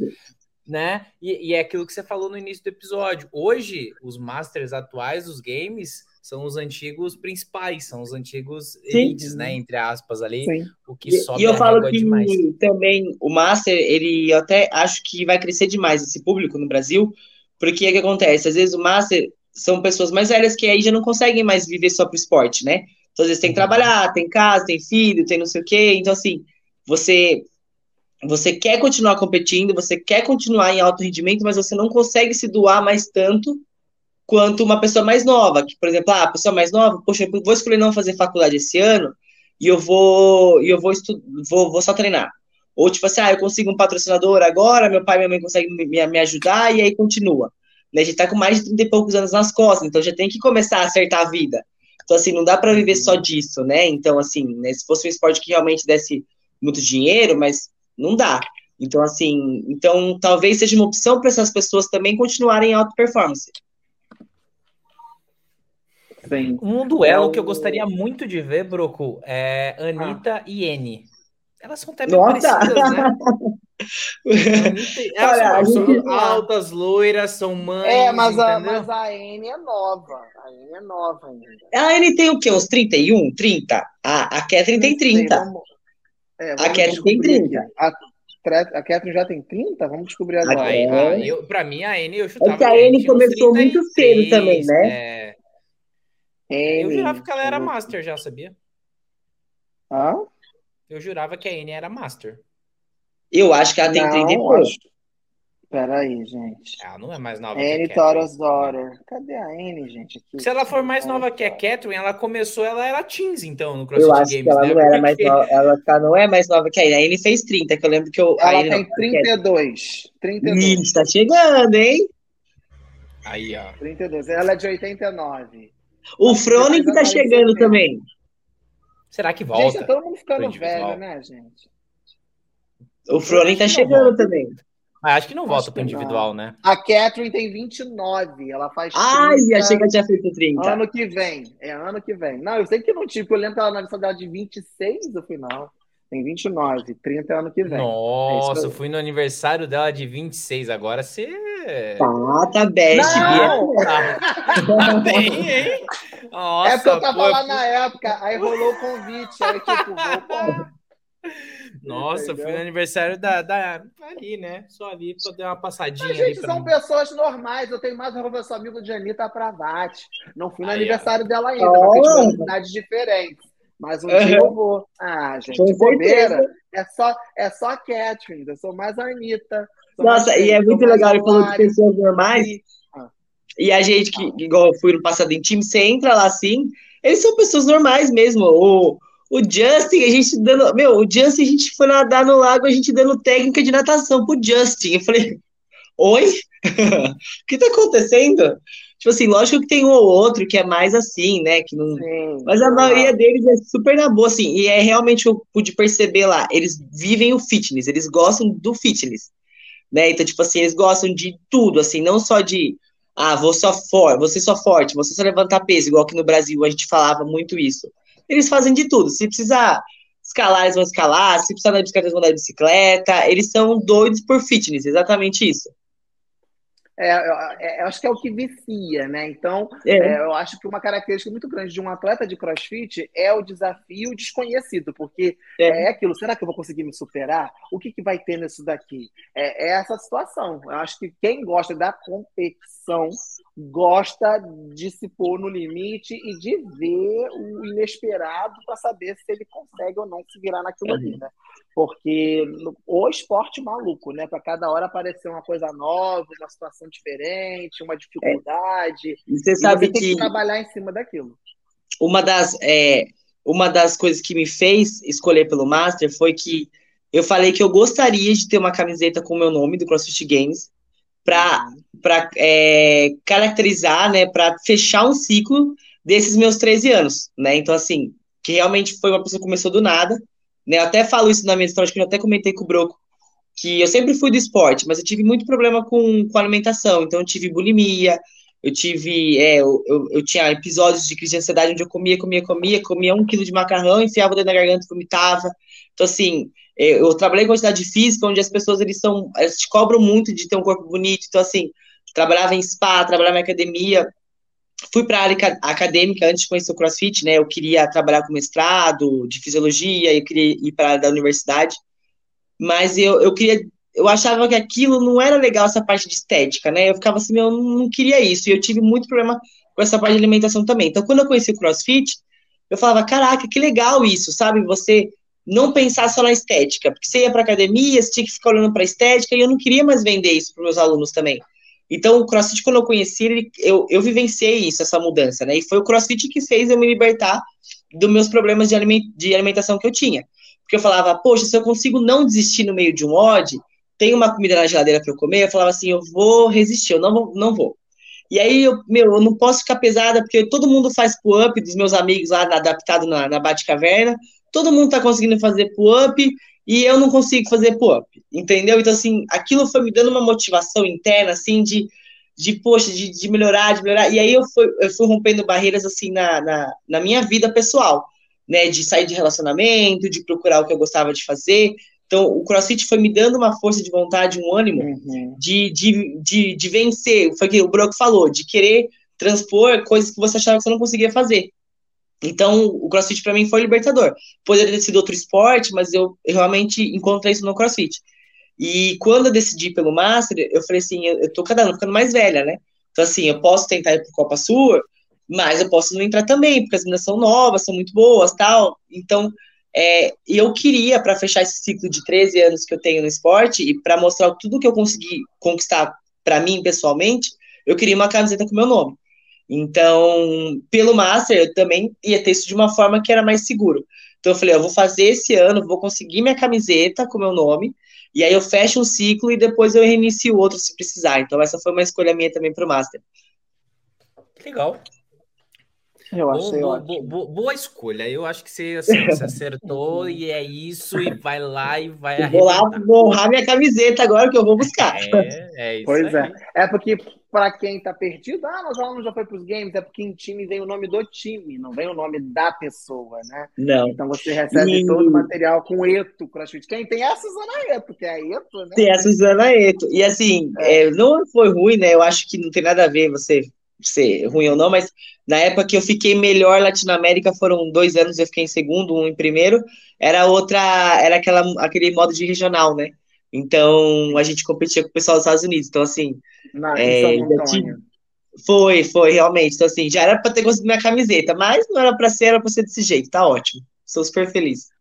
né? E, e, é aquilo que você falou no início do episódio. Hoje, os masters atuais dos games são os antigos principais, são os antigos elites, né? Entre aspas ali. Sim. O que sobe E eu falo que demais. também o master, ele eu até acho que vai crescer demais esse público no Brasil, porque o que acontece? Às vezes o master são pessoas mais velhas que aí já não conseguem mais viver só pro esporte, né? Então, às vezes tem que uhum. trabalhar, tem casa, tem filho, tem não sei o quê. Então, assim, você você quer continuar competindo, você quer continuar em alto rendimento, mas você não consegue se doar mais tanto quanto uma pessoa mais nova. Que, por exemplo, ah, a pessoa mais nova, poxa, eu vou escolher não fazer faculdade esse ano e eu vou e eu vou, vou, vou só treinar. Ou tipo assim, ah, eu consigo um patrocinador agora, meu pai e minha mãe conseguem me, me ajudar e aí continua. Né? A gente tá com mais de 30 e poucos anos nas costas, então já tem que começar a acertar a vida. Então, assim, não dá para viver só disso, né? Então, assim, né, se fosse um esporte que realmente desse muito dinheiro, mas não dá. Então, assim, então talvez seja uma opção para essas pessoas também continuarem em alta performance. Sim. Um duelo é que eu gostaria muito de ver, Broco, é Anitta ah. e N. Elas são até bem Nossa. parecidas, né? elas Olha, são, gente... altas, loiras, são mães. É, mas a, mas a N é nova. A N é nova ainda. A N tem o quê? Uns 31, 30? A, a Catherine tem 30. Vamos, é, a Catherine tem 30. A, a Catherine já tem 30? Vamos descobrir agora. Eu, pra mim, a N eu chutava. É que a N começou muito cedo também, né? É... Eu jurava que ela era Master já, sabia? Ah? Eu jurava que a N era Master. Eu acho que ela tem 30 e pouco. Peraí, gente. Ela não é mais nova Anne que a Taurus Daughter. Cadê a Anne, gente? Aqui, Se ela for mais nova que a Catherine, ela começou, ela era teens, então, no CrossFit eu acho Games, que ela né? Não era mais nova, ela não é mais nova que a Anne. A Anne fez 30, que eu lembro que eu. Ela tem 32. 32. Ih, tá chegando, hein? Aí, ó. 32. Ela é de 89. O Frone que tá chegando também. Será que volta? Gente, tá todo mundo ficando velho, né, gente? O Fronin tá chegando também. Mas acho que não volta para individual, não. né? A Catherine tem 29, ela faz. 30, Ai, achei que ela tinha feito 30. Ano que vem, é ano que vem. Não, eu sei que não tipo, eu lembro que ela na aniversário de 26 no final. Tem 29, 30 é ano que vem. Nossa, é eu fui no aniversário dela de 26, agora você. Tá, tá best. Não! Tá bem, hein? Nossa, é porque eu tava pô, lá na época, aí rolou o convite, aí tipo, vou, nossa, Entendeu? fui no aniversário da, da. Ali, né? Só ali pra dar uma passadinha. Mas, gente, são mim. pessoas normais. Eu tenho mais uma pessoa amigo de Anitta Pravati. Não fui no Aí, aniversário ó. dela ainda, oh. porque de cidades diferentes. Mas um uhum. dia eu vou. Ah, gente, bobeira. É só, é só a Catherine. Eu sou mais a Anitta. Nossa, mais e é muito legal. Ele falou de pessoas normais. E, ah. e a gente, que, igual eu fui no passado em time, você entra lá assim. Eles são pessoas normais mesmo. O, o Justin, a gente dando. Meu, o Justin, a gente foi nadar no lago, a gente dando técnica de natação pro Justin. Eu falei, oi? o que tá acontecendo? Tipo assim, lógico que tem um ou outro que é mais assim, né? Que não... Sim, Mas a maioria deles é super na boa, assim. E é realmente, eu pude perceber lá, eles vivem o fitness, eles gostam do fitness. Né? Então, tipo assim, eles gostam de tudo, assim, não só de ah, vou só forte, você só forte, você só levantar peso, igual que no Brasil a gente falava muito isso eles fazem de tudo. Se precisar escalar, eles vão escalar. Se precisar andar de bicicleta, eles vão andar de bicicleta. Eles são doidos por fitness, exatamente isso. É, eu, eu, acho que é o que vicia, né? Então, é. É, eu acho que uma característica muito grande de um atleta de crossfit é o desafio desconhecido, porque é, é aquilo, será que eu vou conseguir me superar? O que, que vai ter nisso daqui? É, é essa situação. Eu acho que quem gosta da competição gosta de se pôr no limite e de ver o inesperado para saber se ele consegue ou não se virar naquilo ali, né? Porque o esporte maluco, né? Para cada hora aparecer uma coisa nova, uma situação diferente, uma dificuldade. É. Você sabe você tem que... que trabalhar em cima daquilo. Uma das, é, uma das coisas que me fez escolher pelo Master foi que eu falei que eu gostaria de ter uma camiseta com o meu nome do CrossFit Games para uhum. é, caracterizar, né, para fechar um ciclo desses meus 13 anos, né? Então, assim, que realmente foi uma pessoa que começou do nada, né? Eu até falo isso na minha história, que eu até comentei com o Broco, que eu sempre fui do esporte, mas eu tive muito problema com, com alimentação, então eu tive bulimia, eu tive, é, eu, eu, eu, tinha episódios de crise de ansiedade onde eu comia, comia, comia, comia um quilo de macarrão, enfiava dentro da garganta e vomitava. Então, assim, é, eu trabalhei em quantidade física, onde as pessoas, eles são, eles te cobram muito de ter um corpo bonito. Então, assim, trabalhava em spa, trabalhava em academia. Fui para a área acadêmica antes de conhecer o CrossFit, né? Eu queria trabalhar com mestrado de fisiologia, eu queria ir para a área da universidade. Mas eu, eu queria eu achava que aquilo não era legal, essa parte de estética, né? Eu ficava assim, eu não queria isso. E eu tive muito problema com essa parte de alimentação também. Então, quando eu conheci o CrossFit, eu falava, caraca, que legal isso, sabe? Você não pensar só na estética, porque você ia para academia, você tinha que ficar olhando para estética, e eu não queria mais vender isso para meus alunos também. Então, o CrossFit, quando eu conheci ele, eu, eu vivenciei isso, essa mudança, né? E foi o CrossFit que fez eu me libertar dos meus problemas de, de alimentação que eu tinha. Porque eu falava, poxa, se eu consigo não desistir no meio de um odd, tem uma comida na geladeira para eu comer, eu falava assim, eu vou resistir, eu não vou, não vou. E aí, eu, meu, eu não posso ficar pesada, porque todo mundo faz pull-up dos meus amigos lá, adaptado na, na Batcaverna, todo mundo tá conseguindo fazer pull-up, e eu não consigo fazer pull-up, entendeu? Então, assim, aquilo foi me dando uma motivação interna, assim, de, de poxa, de, de melhorar, de melhorar, e aí eu fui, eu fui rompendo barreiras, assim, na, na, na minha vida pessoal, né, de sair de relacionamento, de procurar o que eu gostava de fazer, então, o CrossFit foi me dando uma força de vontade, um ânimo uhum. de, de, de, de, vencer. Foi o que o Broco falou, de querer transpor coisas que você achava que você não conseguia fazer. Então, o CrossFit para mim foi libertador. Poderia ter sido outro esporte, mas eu, eu, realmente encontrei isso no CrossFit. E quando eu decidi pelo Master, eu falei assim, eu, eu tô cada ano ficando mais velha, né? Então, assim, eu posso tentar ir pro Copa Sul, mas eu posso não entrar também, porque as meninas são novas, são muito boas, tal. Então, é, eu queria, para fechar esse ciclo de 13 anos que eu tenho no esporte e para mostrar tudo que eu consegui conquistar para mim pessoalmente, eu queria uma camiseta com meu nome. Então, pelo Master, eu também ia ter isso de uma forma que era mais seguro. Então, eu falei, eu vou fazer esse ano, vou conseguir minha camiseta com meu nome, e aí eu fecho um ciclo e depois eu reinicio outro se precisar. Então, essa foi uma escolha minha também para o Master. Legal. Eu achei boa, ótimo. Boa, boa, escolha. Eu acho que você, assim, você acertou e é isso, e vai lá e vai eu Vou lá honrar minha camiseta agora que eu vou buscar. É, é isso Pois aí. é. É porque, para quem tá perdido, ah, mas ela não já foi para os games, é porque em time vem o nome do time, não vem o nome da pessoa, né? Não. Então você recebe e... todo o material com Eto, CrossFit. Quem tem é a Suzana Eto, que é a Eto, né? Tem a Suzana Eto. E assim, é. É, não foi ruim, né? Eu acho que não tem nada a ver você ser ruim ou não, mas na época que eu fiquei melhor Latinoamérica foram dois anos, eu fiquei em segundo, um em primeiro. Era outra, era aquela, aquele modo de regional, né? Então a gente competia com o pessoal dos Estados Unidos. Então, assim. Na, é, tinha, foi, foi, realmente. Então, assim, já era para ter conseguido minha camiseta, mas não era para ser, era para ser desse jeito. Tá ótimo. Sou super feliz.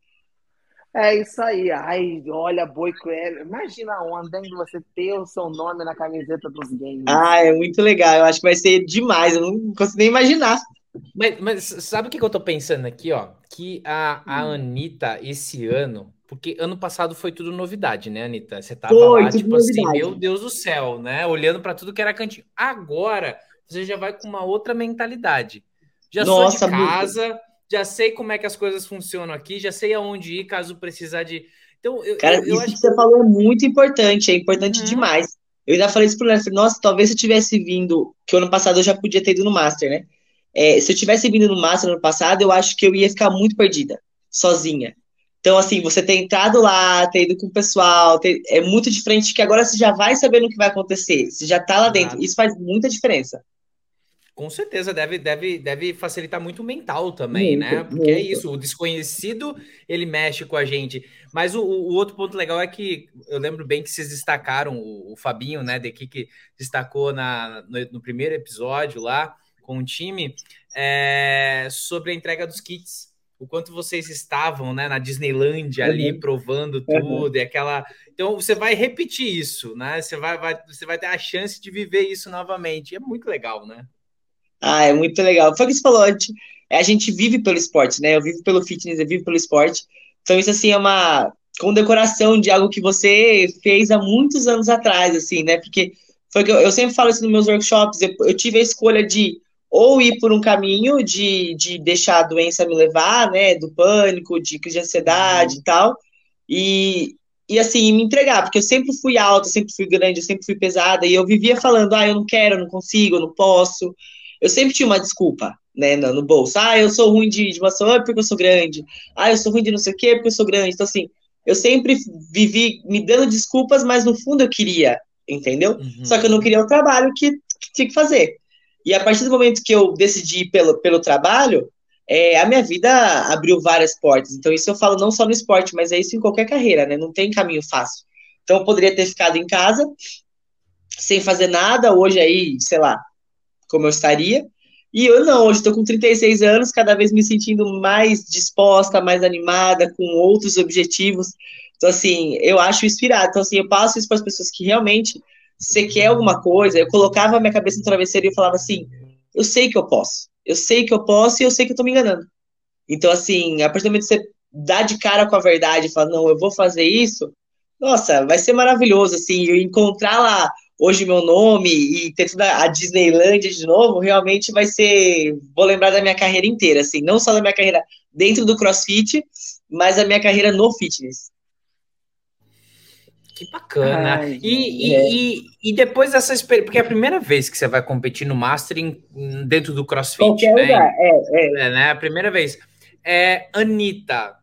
É isso aí. Ai, olha, Boi Cruel. Imagina a onda, hein, você ter o seu nome na camiseta dos games. Ah, é muito legal. Eu acho que vai ser demais. Eu não consigo nem imaginar. Mas, mas sabe o que, eu tô pensando aqui, ó? Que a, a hum. Anitta, esse ano, porque ano passado foi tudo novidade, né, Anitta? Você tava foi, lá, tipo assim, novidade. assim, meu Deus do céu, né? Olhando para tudo que era cantinho. Agora, você já vai com uma outra mentalidade. Já Nossa, sou de casa. Muito já sei como é que as coisas funcionam aqui, já sei aonde ir caso precisar de. Então, eu, Cara, eu, eu isso que, que você falou é muito importante, é importante uhum. demais. Eu ainda falei isso pro Léo, nossa, talvez se eu tivesse vindo, que o ano passado eu já podia ter ido no Master, né? É, se eu tivesse vindo no Master no ano passado, eu acho que eu ia ficar muito perdida, sozinha. Então, assim, você ter entrado lá, ter ido com o pessoal, ter, é muito diferente que agora você já vai sabendo o que vai acontecer, você já tá lá dentro. Isso faz muita diferença. Com certeza deve, deve, deve facilitar muito o mental também, muito, né? Porque é muito. é isso, o desconhecido ele mexe com a gente. Mas o, o, outro ponto legal é que eu lembro bem que vocês destacaram o, o Fabinho, né? De que destacou na, no, no, primeiro episódio lá com o time é, sobre a entrega dos kits. O quanto vocês estavam né, na Disneylandia ali uhum. provando tudo, uhum. e aquela. Então você vai repetir isso, né? Você vai, vai, você vai ter a chance de viver isso novamente. É muito legal, né? Ah, é muito legal. Foi o que você falou, a gente, a gente vive pelo esporte, né? Eu vivo pelo fitness, eu vivo pelo esporte. Então, isso, assim, é uma condecoração de algo que você fez há muitos anos atrás, assim, né? Porque foi que eu, eu sempre falo isso nos meus workshops, eu, eu, tive a escolha de ou ir por um caminho de, de deixar a doença me levar, né? Do pânico, de crise de ansiedade uhum. e tal. E, e assim, me entregar, porque eu sempre fui alta, sempre fui grande, eu sempre fui pesada, e eu vivia falando, ah, eu não quero, eu não consigo, eu não posso. Eu sempre tinha uma desculpa, né, no, no bolso. Ah, eu sou ruim de, de maçã porque eu sou grande. Ah, eu sou ruim de não sei o quê porque eu sou grande. Então, assim, eu sempre vivi me dando desculpas, mas no fundo eu queria, entendeu? Uhum. Só que eu não queria o trabalho que, que tinha que fazer. E a partir do momento que eu decidi pelo, pelo trabalho, é, a minha vida abriu várias portas. Então, isso eu falo não só no esporte, mas é isso em qualquer carreira, né? Não tem caminho fácil. Então, eu poderia ter ficado em casa, sem fazer nada, hoje aí, sei lá, como eu estaria. E eu não, hoje estou com 36 anos, cada vez me sentindo mais disposta, mais animada, com outros objetivos. Então, assim, eu acho inspirado. Então, assim, eu passo isso para as pessoas que realmente você quer alguma coisa. Eu colocava a minha cabeça no travesseiro e falava assim: eu sei que eu posso. Eu sei que eu posso e eu sei que eu tô me enganando. Então, assim, a partir do momento que você dá de cara com a verdade e fala, não, eu vou fazer isso, nossa, vai ser maravilhoso, assim, eu encontrar lá hoje meu nome e ter toda a Disneylandia de novo, realmente vai ser, vou lembrar da minha carreira inteira, assim, não só da minha carreira dentro do CrossFit, mas da minha carreira no fitness. Que bacana. Ai, e, é. e, e, depois dessa experiência, porque é a primeira vez que você vai competir no Mastering dentro do CrossFit, Qualquer né? Lugar. É, é. é, né? A primeira vez. É, Anitta,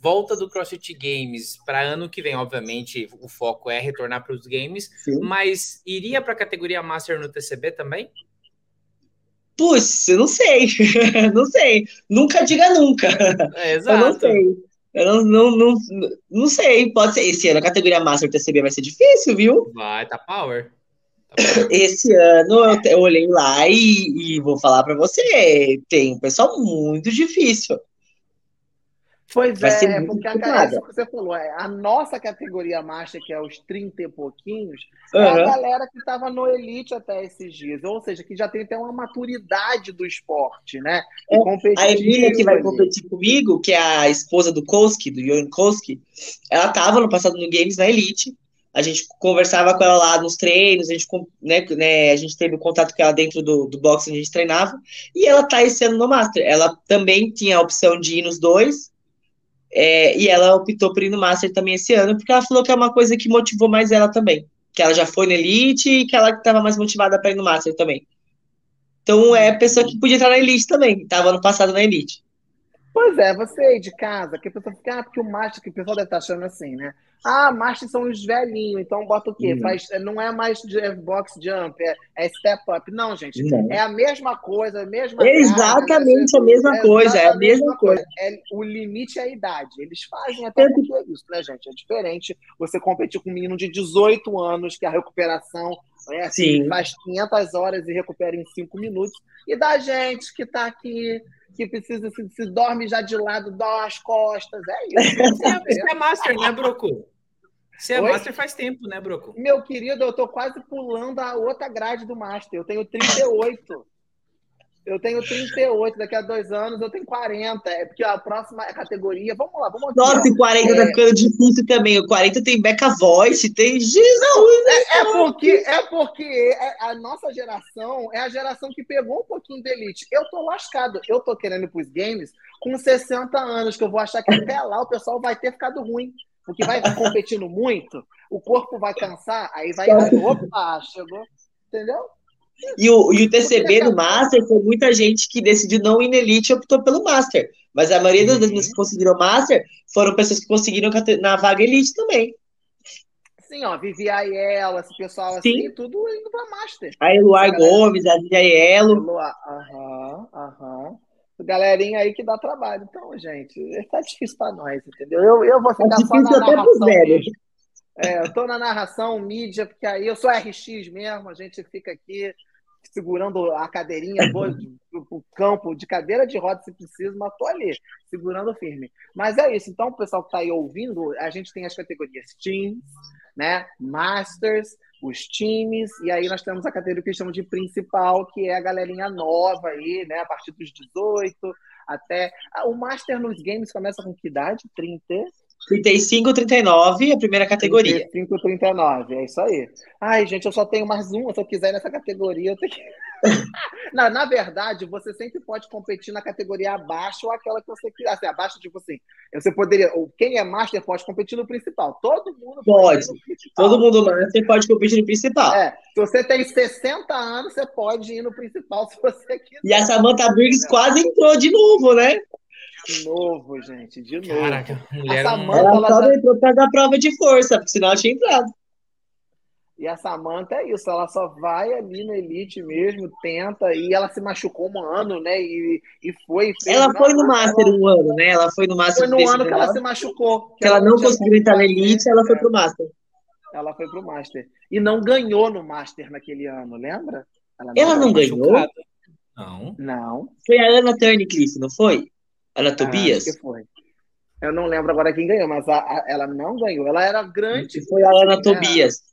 volta do CrossFit Games para ano que vem, obviamente, o foco é retornar para os games, Sim. mas iria para a categoria Master no TCB também? Putz, eu não sei, não sei. Nunca diga nunca. É, exato. Eu não sei. Eu não, não, não, não sei, pode ser. Esse ano a categoria Master TCB vai ser difícil, viu? Vai, tá power. Tá Esse ano eu, eu olhei lá e, e vou falar para você, tem um pessoal muito difícil. Pois Vai é, porque a, é isso que você falou, é, a nossa categoria Master, que é os 30 e pouquinhos, uhum. é a galera que estava no Elite até esses dias, ou seja, que já tem até uma maturidade do esporte, né? É, a Emília, que vai competir comigo, que é a esposa do Koski, do Jon Koski, ela estava no passado no Games na Elite, a gente conversava com ela lá nos treinos, a gente, né, né, a gente teve contato com ela dentro do, do boxe onde a gente treinava, e ela tá esse ano no Master. Ela também tinha a opção de ir nos dois, é, e ela optou por ir no Master também esse ano, porque ela falou que é uma coisa que motivou mais ela também. Que ela já foi na Elite e que ela estava mais motivada para ir no Master também. Então é pessoa que podia entrar na Elite também, estava no passado na Elite. Pois é, você aí de casa, que a pessoa fica, ah, porque o Master, que o pessoal deve estar achando assim, né? Ah, Master são os velhinhos, então bota o quê? Hum. Faz, não é mais box jump, é, é step up. Não, gente, não. é a mesma coisa, a mesma Exatamente a mesma é coisa, é a mesma coisa. É, o limite é a idade. Eles fazem até é. porque é isso, né, gente? É diferente você competir com um menino de 18 anos, que a recuperação é assim, faz 500 horas e recupera em 5 minutos, e da gente que está aqui que precisa se, se dorme já de lado, dá as costas. É isso. Você é, é master, né, Broco? Você é Oi? master faz tempo, né, Broco? Meu querido, eu tô quase pulando a outra grade do master. Eu tenho 38. Eu tenho 38, daqui a dois anos eu tenho 40. É porque a próxima categoria. Vamos lá, vamos aqui. Nossa, e 40 é... tá ficando difícil também. O 40 tem Beca Voice, tem Jesus! É, é, porque, é porque é, a nossa geração é a geração que pegou um pouquinho de elite. Eu tô lascado. Eu tô querendo ir pros games com 60 anos, que eu vou achar que até lá o pessoal vai ter ficado ruim. Porque vai competindo muito, o corpo vai cansar, aí vai. Opa, chegou. Entendeu? E o, e o TCB do Master foi muita gente que decidiu não ir na Elite e optou pelo Master. Mas a maioria das pessoas que conseguiram Master foram pessoas que conseguiram na vaga Elite também. Sim, ó, Vivi Aiello, esse pessoal assim, Sim. tudo indo pra Master. A Eluar Gomes, a Vivi Aiello. Aham, aham. Galerinha aí que dá trabalho. Então, gente, tá difícil pra nós, entendeu? Eu, eu vou ficar tá só na narração. É, eu tô na narração, mídia, porque aí eu sou RX mesmo, a gente fica aqui segurando a cadeirinha, pro campo de cadeira de roda se preciso, mas tô ali, segurando firme. Mas é isso. Então, o pessoal que tá aí ouvindo, a gente tem as categorias Teams, né? Masters, os times, e aí nós temos a categoria que chamamos de principal, que é a galerinha nova aí, né? A partir dos 18 até. Ah, o Master nos games começa com que idade? 30? 35, 39, a primeira categoria. 35, 39, é isso aí. Ai, gente, eu só tenho mais uma. Se eu quiser nessa categoria, eu tenho que. na, na verdade, você sempre pode competir na categoria abaixo ou aquela que você quiser. Assim, abaixo, tipo assim, você poderia. Quem é master pode competir no principal. Todo mundo pode. pode Todo mundo master pode competir no principal. É. Se você tem 60 anos, você pode ir no principal se você quiser. E a Samantha Briggs quase entrou de novo, né? De novo, gente, de novo. Caraca, mulher a Samantha, ela, ela só já... entrou pra dar prova de força, porque senão ela tinha entrado. E a Samantha é isso, ela só vai ali na Elite mesmo, tenta, e ela se machucou um ano, né? E, e foi. Ela foi no Master ela... um ano, né? Ela foi no Master. Foi no ano que ela se machucou. Que, ela, ela, não conseguiu entrar na Elite, ela foi pro Master. Ela foi pro Master. E não ganhou no Master naquele ano, lembra? Ela não, ela não ganhou? Não. Não. Foi a Ana Turnicliffe, não foi? Ana ah, Tobias? que foi. Eu não lembro agora quem ganhou, mas a, a, ela não ganhou. Ela era grande. Foi a Ana né? Tobias.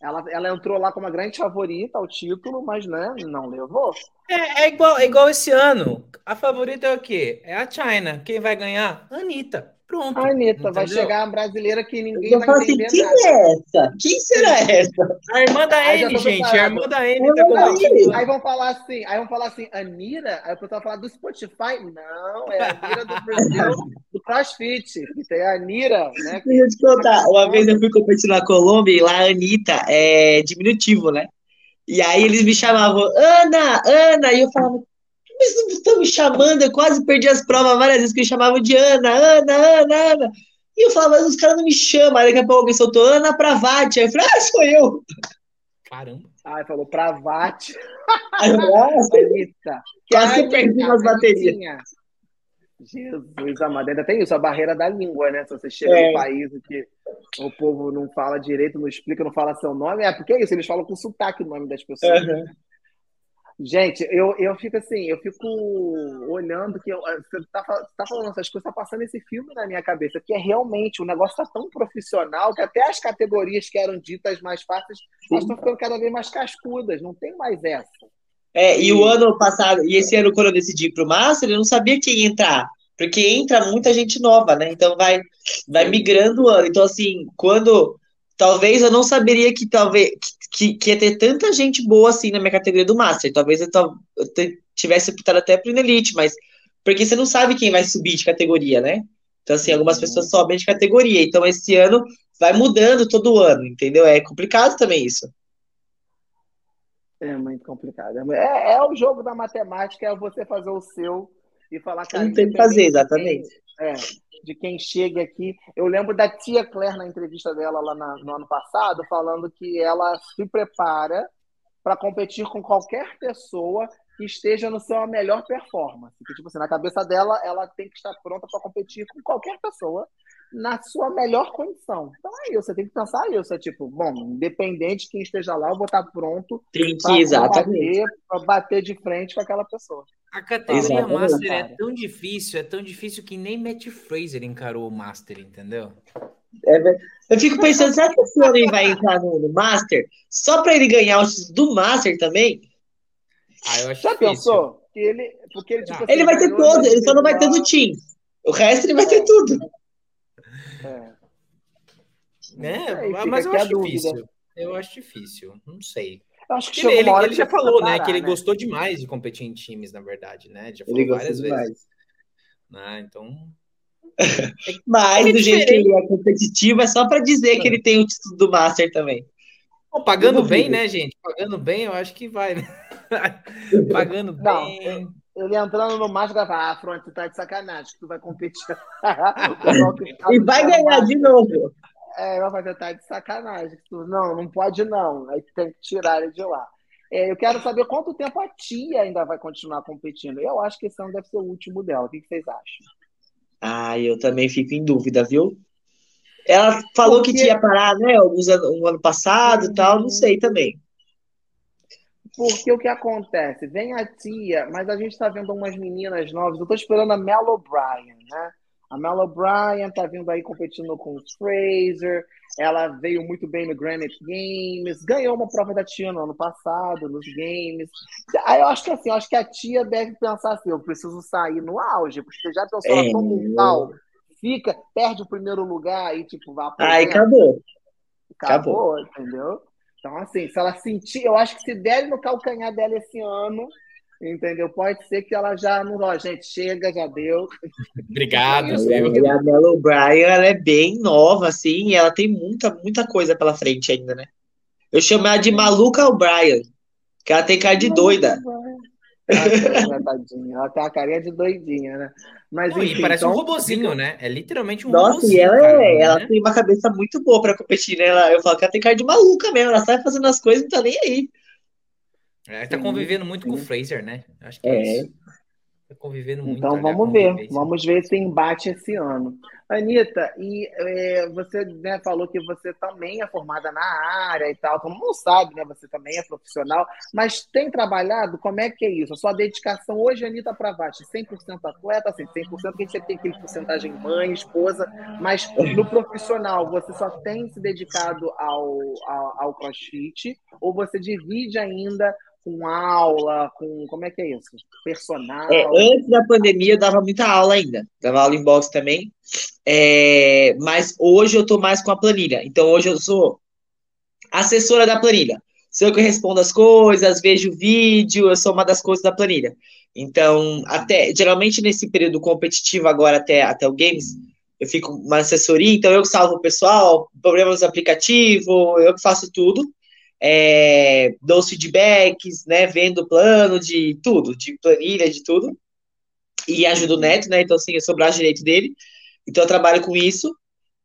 Ela, ela entrou lá como uma grande favorita ao título, mas né, não levou. É, é, igual, é igual esse ano. A favorita é o quê? É a China. Quem vai ganhar? Anitta. Pronto. A Anitta, vai chegar a brasileira que ninguém eu vai assim, entender quem nada. é essa? Quem será essa? A irmã da Anne, gente. A irmã da Anne tá Aí vão falar assim, aí vão falar assim, Anira? Aí o pessoal vai falar do Spotify? Não, é a Anira do Brasil, do CrossFit. Tem a Anira, né? Deixa eu te contar. Uma vez eu fui competir na Colômbia e lá a Anitta é diminutivo, né? E aí eles me chamavam, Ana, Ana, e eu falava, mas não estão me chamando, eu quase perdi as provas várias vezes que eles chamavam de Ana, Ana, Ana, Ana. E eu falava, mas os caras não me chamam. Aí daqui a pouco alguém soltou Ana Pravati. Aí eu falei, ah, sou eu. Caramba. Aí falou Pravati. Aí eu falei, ah, Quase perdi nas baterias. Jesus amado, ainda tem isso, a barreira da língua, né? Se você chega é. num país que o povo não fala direito, não explica, não fala seu nome, é porque é isso, eles falam com sotaque o nome das pessoas. Uhum. Gente, eu, eu fico assim, eu fico olhando que eu, você tá, tá falando essas coisas, tá passando esse filme na minha cabeça, que é realmente, o negócio tá tão profissional que até as categorias que eram ditas mais fáceis, elas estão ficando cada vez mais cascudas, não tem mais essa. É, e o ano passado, e esse ano, quando eu decidi ir pro Master, eu não sabia quem ia entrar, porque entra muita gente nova, né? Então vai, vai migrando o ano. Então, assim, quando talvez eu não saberia que talvez que, que ia ter tanta gente boa assim na minha categoria do Master. Talvez eu, eu tivesse optado até pro Elite, mas porque você não sabe quem vai subir de categoria, né? Então, assim, algumas pessoas uhum. sobem de categoria. Então, esse ano vai mudando todo ano, entendeu? É complicado também isso. É muito complicado. É, é o jogo da matemática, é você fazer o seu e falar que. Não tem que fazer, exatamente. É, de quem chega aqui. Eu lembro da tia Claire na entrevista dela lá na, no ano passado, falando que ela se prepara para competir com qualquer pessoa que esteja no seu melhor performance. Que, tipo assim, na cabeça dela, ela tem que estar pronta para competir com qualquer pessoa na sua melhor condição. Então é isso, você tem que pensar isso. É tipo, bom, independente de quem esteja lá, eu vou estar pronto para bater, bater de frente com aquela pessoa. A categoria Exatamente. Master é tão difícil, é tão difícil que nem Matt Fraser encarou o Master, entendeu? É, eu fico pensando, será que o Florian vai entrar no, Master só para ele ganhar o do Master também? Ah, eu acho Já difícil. pensou? Que ele, porque ele, tipo, assim, ele vai ter todo, ele só não vai ter do Team. O resto ele vai ter tudo. É. é mas eu acho difícil. Eu acho difícil, não sei. Acho que ele, ele, ele já falou, né, que ele né? gostou demais de competir em times, na verdade, né? Já falou várias demais. vezes. Né? Então. Mas, é do jeito que ele é competitivo, é só para dizer que ele tem o título do Master também. Bom, pagando bem, né, gente? Pagando bem, eu acho que vai, né? pagando Não, bem. Ele entrando no Master vai falar, ah, Front, tu tá de sacanagem, tu vai competir. e vai ganhar de novo. É, vai fazer tá de sacanagem. Não, não pode não. Aí tem que tirar ele de lá. É, eu quero saber quanto tempo a tia ainda vai continuar competindo. Eu acho que esse ano deve ser o último dela. O que vocês acham? Ah, eu também fico em dúvida, viu? Ela falou Porque... que tinha parar, né? Alguns anos, um ano passado e tal, não sei também. Porque o que acontece? Vem a tia, mas a gente está vendo umas meninas novas. Eu estou esperando a Mel O'Brien, né? A Mel O'Brien tá vindo aí competindo com o Fraser. Ela veio muito bem no Granite Games, ganhou uma prova da tia no ano passado, nos games. Aí eu acho que assim, eu acho que a tia deve pensar assim: eu preciso sair no auge, porque você já pensou, toma um pau, fica, perde o primeiro lugar e tipo, vai Aí acabou. acabou. Acabou, entendeu? Então, assim, se ela sentir, eu acho que se der no calcanhar dela esse ano, entendeu? Pode ser que ela já não, ó, gente, chega, já deu. Obrigado, e a Mel O'Brien, ela é bem nova, assim, e ela tem muita, muita coisa pela frente ainda, né? Eu chamo ela de Maluca O'Brien, que ela tem cara de doida. Ela tem uma carinha de doidinha, né? Mas, Não, enfim, e parece então... um robozinho, né? É literalmente um Nossa, robozinho. e ela, cara, é, né? ela tem uma cabeça muito boa pra competir, né? Ela, eu falo que ela tem cara de maluca mesmo, ela sai fazendo as coisas e não tá nem aí. É, tá convivendo muito sim. com o Fraser, né? Acho que é, é isso. Tá convivendo muito. Então vamos ver, vamos ver esse embate esse ano. Anitta, e é, você né, falou que você também é formada na área e tal, todo mundo sabe, né? Você também é profissional, mas tem trabalhado? Como é que é isso? A sua dedicação hoje, Anitta Pravati, 100% atleta, assim, 100% que a gente tem aquele porcentagem mãe, esposa, mas no profissional, você só tem se dedicado ao, ao, ao crossfit ou você divide ainda com aula, com. Como é que é isso? Personal. É, antes da pandemia eu dava muita aula ainda. Dava aula em box também. É, mas hoje eu tô mais com a planilha. Então hoje eu sou assessora da planilha. Sou eu que respondo as coisas, vejo vídeo, eu sou uma das coisas da planilha. Então, até geralmente nesse período competitivo agora até, até o Games, eu fico uma assessoria, então eu que salvo o pessoal, problemas do aplicativo, eu que faço tudo é, dou feedbacks, né, vendo plano de tudo, de planilha, de tudo, e ajudo o Neto, né, então assim, eu sou braço direito dele, então eu trabalho com isso,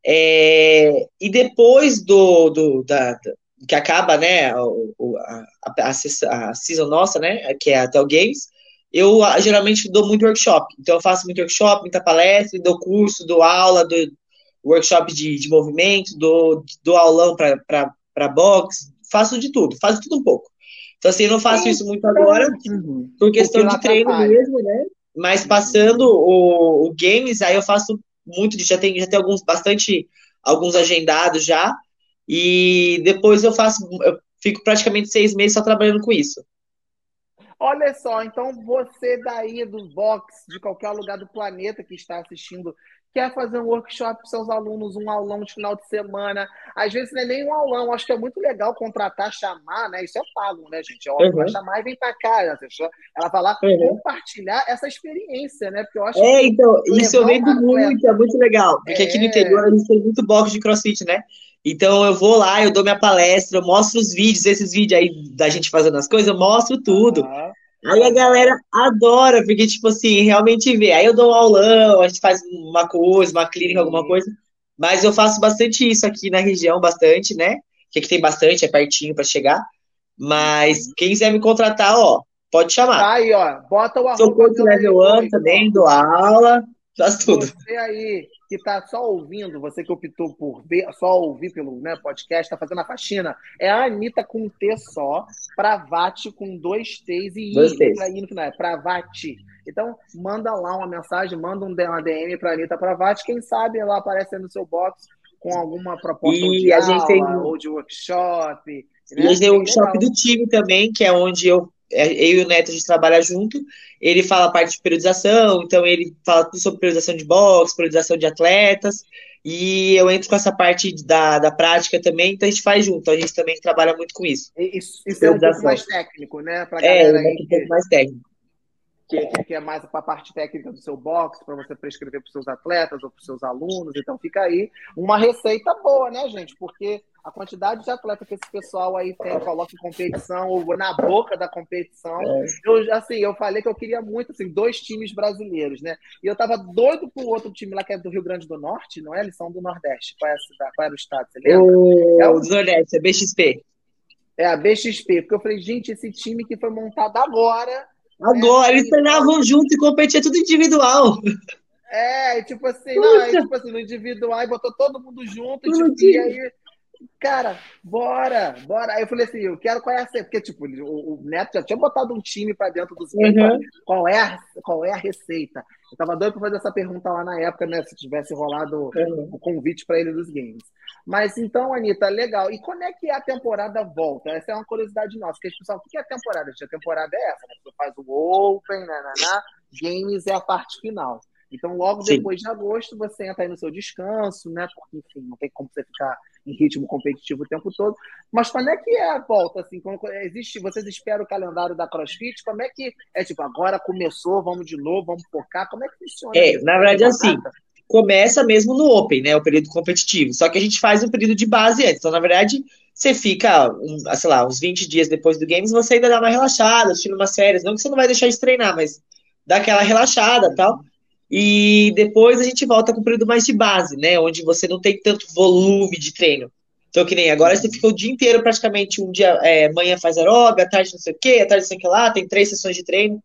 é, e depois do, do da, da, que acaba, né, o, a, a, a, season nossa, né, que é até o Games, eu geralmente dou muito workshop, então eu faço muito workshop, muita palestra, dou curso, dou aula, dou workshop de, de movimento, dou, dou aulão para box, faço de tudo, faço tudo um pouco. Então, assim, eu não faço isso muito agora, uhum. por questão de treino mesmo, né? Mas passando o, o, games, aí eu faço muito de, já tem, já tem alguns, bastante, alguns agendados já, e depois eu faço, eu fico praticamente seis meses só trabalhando com isso. Olha só, então você daí do box, de qualquer lugar do planeta que está assistindo quer fazer um workshop para seus alunos, um aulão de final de semana. Às vezes não é nem um aulão, acho que é muito legal contratar, chamar, né? Isso é pago, né, gente? É óbvio, uhum. vai chamar e vem para cá. Né? Ela vai lá uhum. compartilhar essa experiência, né? Porque eu acho É, então, isso eu vendo muito, é muito legal. Porque é... aqui no é. interior a gente tem muito box de crossfit, né? Então eu vou lá, eu dou minha palestra, eu mostro os vídeos, esses vídeos aí da gente fazendo as coisas, eu mostro tudo. Uhum. Aí a galera adora, porque, tipo assim, realmente vê. Aí eu dou um aulão, a gente faz uma coisa, uma clínica, alguma coisa. Mas eu faço bastante isso aqui na região, bastante, né? Que aqui tem bastante, é pertinho para chegar. Mas quem quiser me contratar, ó, pode chamar. Tá aí, ó. Bota o Sou coach level 1 também, dou aula, faz tudo. Você aí que está só ouvindo, você que optou por ver, só ouvir pelo né, podcast, está fazendo a faxina, é a Anitta com um T só, Pravati com dois T's e dois I, no final, é Pravati. Então, manda lá uma mensagem, manda um DM para Anitta Pravati, quem sabe ela aparece no seu box com alguma proposta e de a aula, gente tem... ou de workshop. Né? E a gente tem o workshop do time também, que é onde eu eu e o Neto a gente trabalha junto, ele fala a parte de periodização, então ele fala tudo sobre periodização de boxe, periodização de atletas, e eu entro com essa parte da, da prática também, então a gente faz junto, a gente também trabalha muito com isso. Isso, isso é um pouco mais técnico, né? Pra é, galera é, um pouco mais técnico. Que, que, é mais para a parte técnica do seu boxe, para você prescrever para os seus atletas ou para os seus alunos. Então fica aí uma receita boa, né, gente? Porque a quantidade de atleta que esse pessoal aí tem, coloca em competição, ou na boca da competição. É. Eu, assim, eu falei que eu queria muito, assim, dois times brasileiros, né? E eu tava doido pro outro time lá, que é do Rio Grande do Norte, não é? Eles são do Nordeste. Qual, é a cidade, qual era o estado, você lembra? O... É o do Nordeste, é BXP. É, a BXP. Porque eu falei, gente, esse time que foi montado agora... Agora, né? eles treinavam junto e competiam tudo individual. É, tipo assim, não, é, tipo assim, no individual, botou todo mundo junto, e, tipo, e aí cara, bora, bora. Aí eu falei assim, eu quero conhecer, porque, tipo, o, o Neto já tinha botado um time para dentro dos uhum. qual, é a, qual é a receita. Eu tava doido para fazer essa pergunta lá na época, né, se tivesse rolado uhum. o convite para ele dos games. Mas então, Anitta, legal. E quando é que a temporada volta? Essa é uma curiosidade nossa, porque pessoal, o que é a temporada? A temporada é essa, né? Você faz o Open, né, né, né? Games é a parte final. Então, logo Sim. depois de agosto, você entra aí no seu descanso, né? Porque, enfim, não tem como você ficar em ritmo competitivo o tempo todo. Mas quando é que é a volta? Assim, quando existe, vocês esperam o calendário da CrossFit? Como é que é tipo, agora começou, vamos de novo, vamos focar? Como é que funciona? É, isso? na verdade, assim, começa mesmo no Open, né? O período competitivo. Só que a gente faz um período de base antes. Então, na verdade, você fica, um, sei lá, uns 20 dias depois do Games, você ainda dá uma relaxada, assistindo umas séries. Não que você não vai deixar de treinar, mas dá aquela relaxada tal. E depois a gente volta com o período mais de base, né? Onde você não tem tanto volume de treino. Então, que nem agora você fica o dia inteiro, praticamente, um dia, é, manhã faz aeróbica, à tarde não sei o quê, à tarde não sei o que lá, tem três sessões de treino.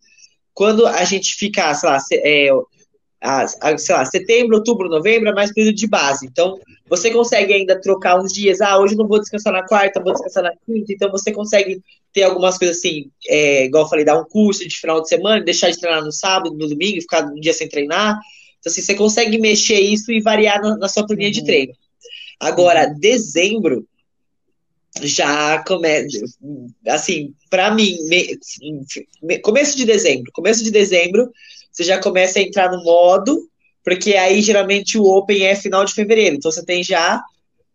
Quando a gente fica, sei lá, é, sei lá, setembro, outubro, novembro, é mais período de base. Então, você consegue ainda trocar uns dias. Ah, hoje não vou descansar na quarta, vou descansar na quinta. Então, você consegue ter algumas coisas assim, é, igual eu falei, dar um curso de final de semana, deixar de treinar no sábado, no domingo, ficar um dia sem treinar. Então, assim, você consegue mexer isso e variar na, na sua planilha uhum. de treino. Agora, uhum. dezembro já começa, assim, para mim, me, me, começo de dezembro, começo de dezembro, você já começa a entrar no modo, porque aí geralmente o Open é final de fevereiro, então você tem já,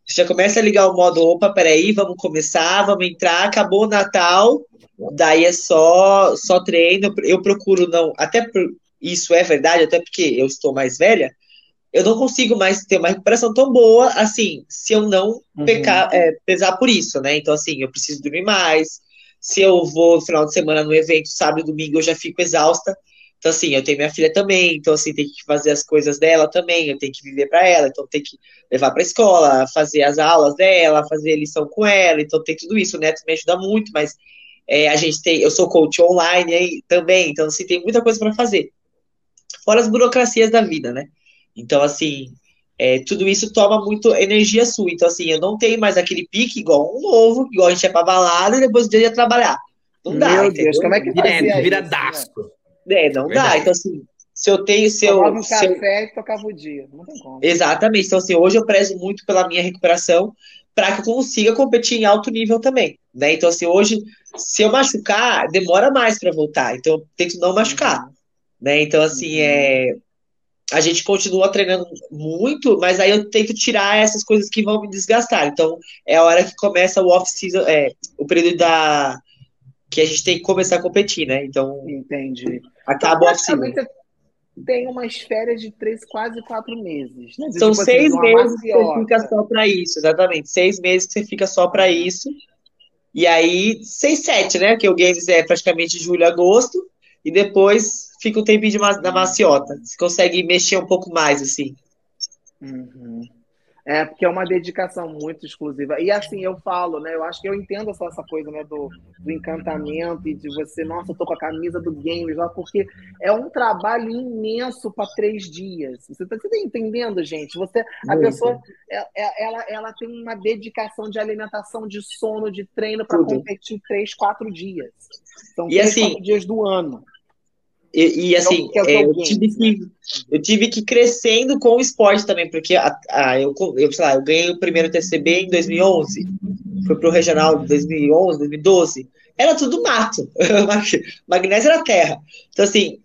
você já começa a ligar o modo, opa, peraí, vamos começar, vamos entrar, acabou o Natal, daí é só, só treino, eu procuro não, até por, isso é verdade, até porque eu estou mais velha, eu não consigo mais ter uma recuperação tão boa, assim, se eu não uhum. pecar, é, pesar por isso, né? Então, assim, eu preciso dormir mais. Se eu vou no final de semana no evento, sábado e domingo, eu já fico exausta. Então, assim, eu tenho minha filha também, então, assim, tem que fazer as coisas dela também, eu tenho que viver para ela, então tem que levar para escola, fazer as aulas dela, fazer lição com ela, então tem tudo isso. O Neto me ajuda muito, mas é, a gente tem, eu sou coach online aí também, então, assim, tem muita coisa para fazer. Fora as burocracias da vida, né? Então, assim, é, tudo isso toma muito energia sua. Então, assim, eu não tenho mais aquele pique igual um novo, igual a gente é pra balada e depois o dia ia trabalhar. Não dá. Meu Deus, como é que Vira, vira dasco. Né? É, não Verdade. dá. Então, assim, se eu tenho. Se eu, um café eu... e tocava o dia. Não tem como. Exatamente. Então, assim, hoje eu prezo muito pela minha recuperação para que eu consiga competir em alto nível também. Né? Então, assim, hoje, se eu machucar, demora mais para voltar. Então, eu tento não machucar. Uhum. Né? Então, assim, uhum. é. A gente continua treinando muito, mas aí eu tento tirar essas coisas que vão me desgastar. Então, é a hora que começa o off-season, é, o período da, que a gente tem que começar a competir, né? Então. Entendi. Acaba então, assim. Tem umas férias de três, quase quatro meses. Né? São tipo, assim, seis assim, meses que você fica só para isso, exatamente. Seis meses que você fica só para isso. E aí, seis, sete, né? Que o Games é praticamente julho, agosto. E depois fica um tempinho de ma da maciota. Você consegue mexer um pouco mais, assim. Uhum. É, porque é uma dedicação muito exclusiva. E assim, eu falo, né? Eu acho que eu entendo só essa coisa, né? Do, do encantamento e de você, nossa, eu tô com a camisa do Games lá, porque é um trabalho imenso para três dias. Você tá, você tá entendendo, gente? Você, a muito. pessoa, ela, é, é, ela, ela tem uma dedicação de alimentação, de sono, de treino para competir três, quatro dias. São e três, assim, quatro dias do ano. E, e assim, é, é, eu, tive que, eu tive que ir crescendo com o esporte também, porque a, a, eu, eu, sei lá, eu ganhei o primeiro TCB em 2011, foi pro regional de 2011, 2012, era tudo mato, magnésio era terra. Então, assim,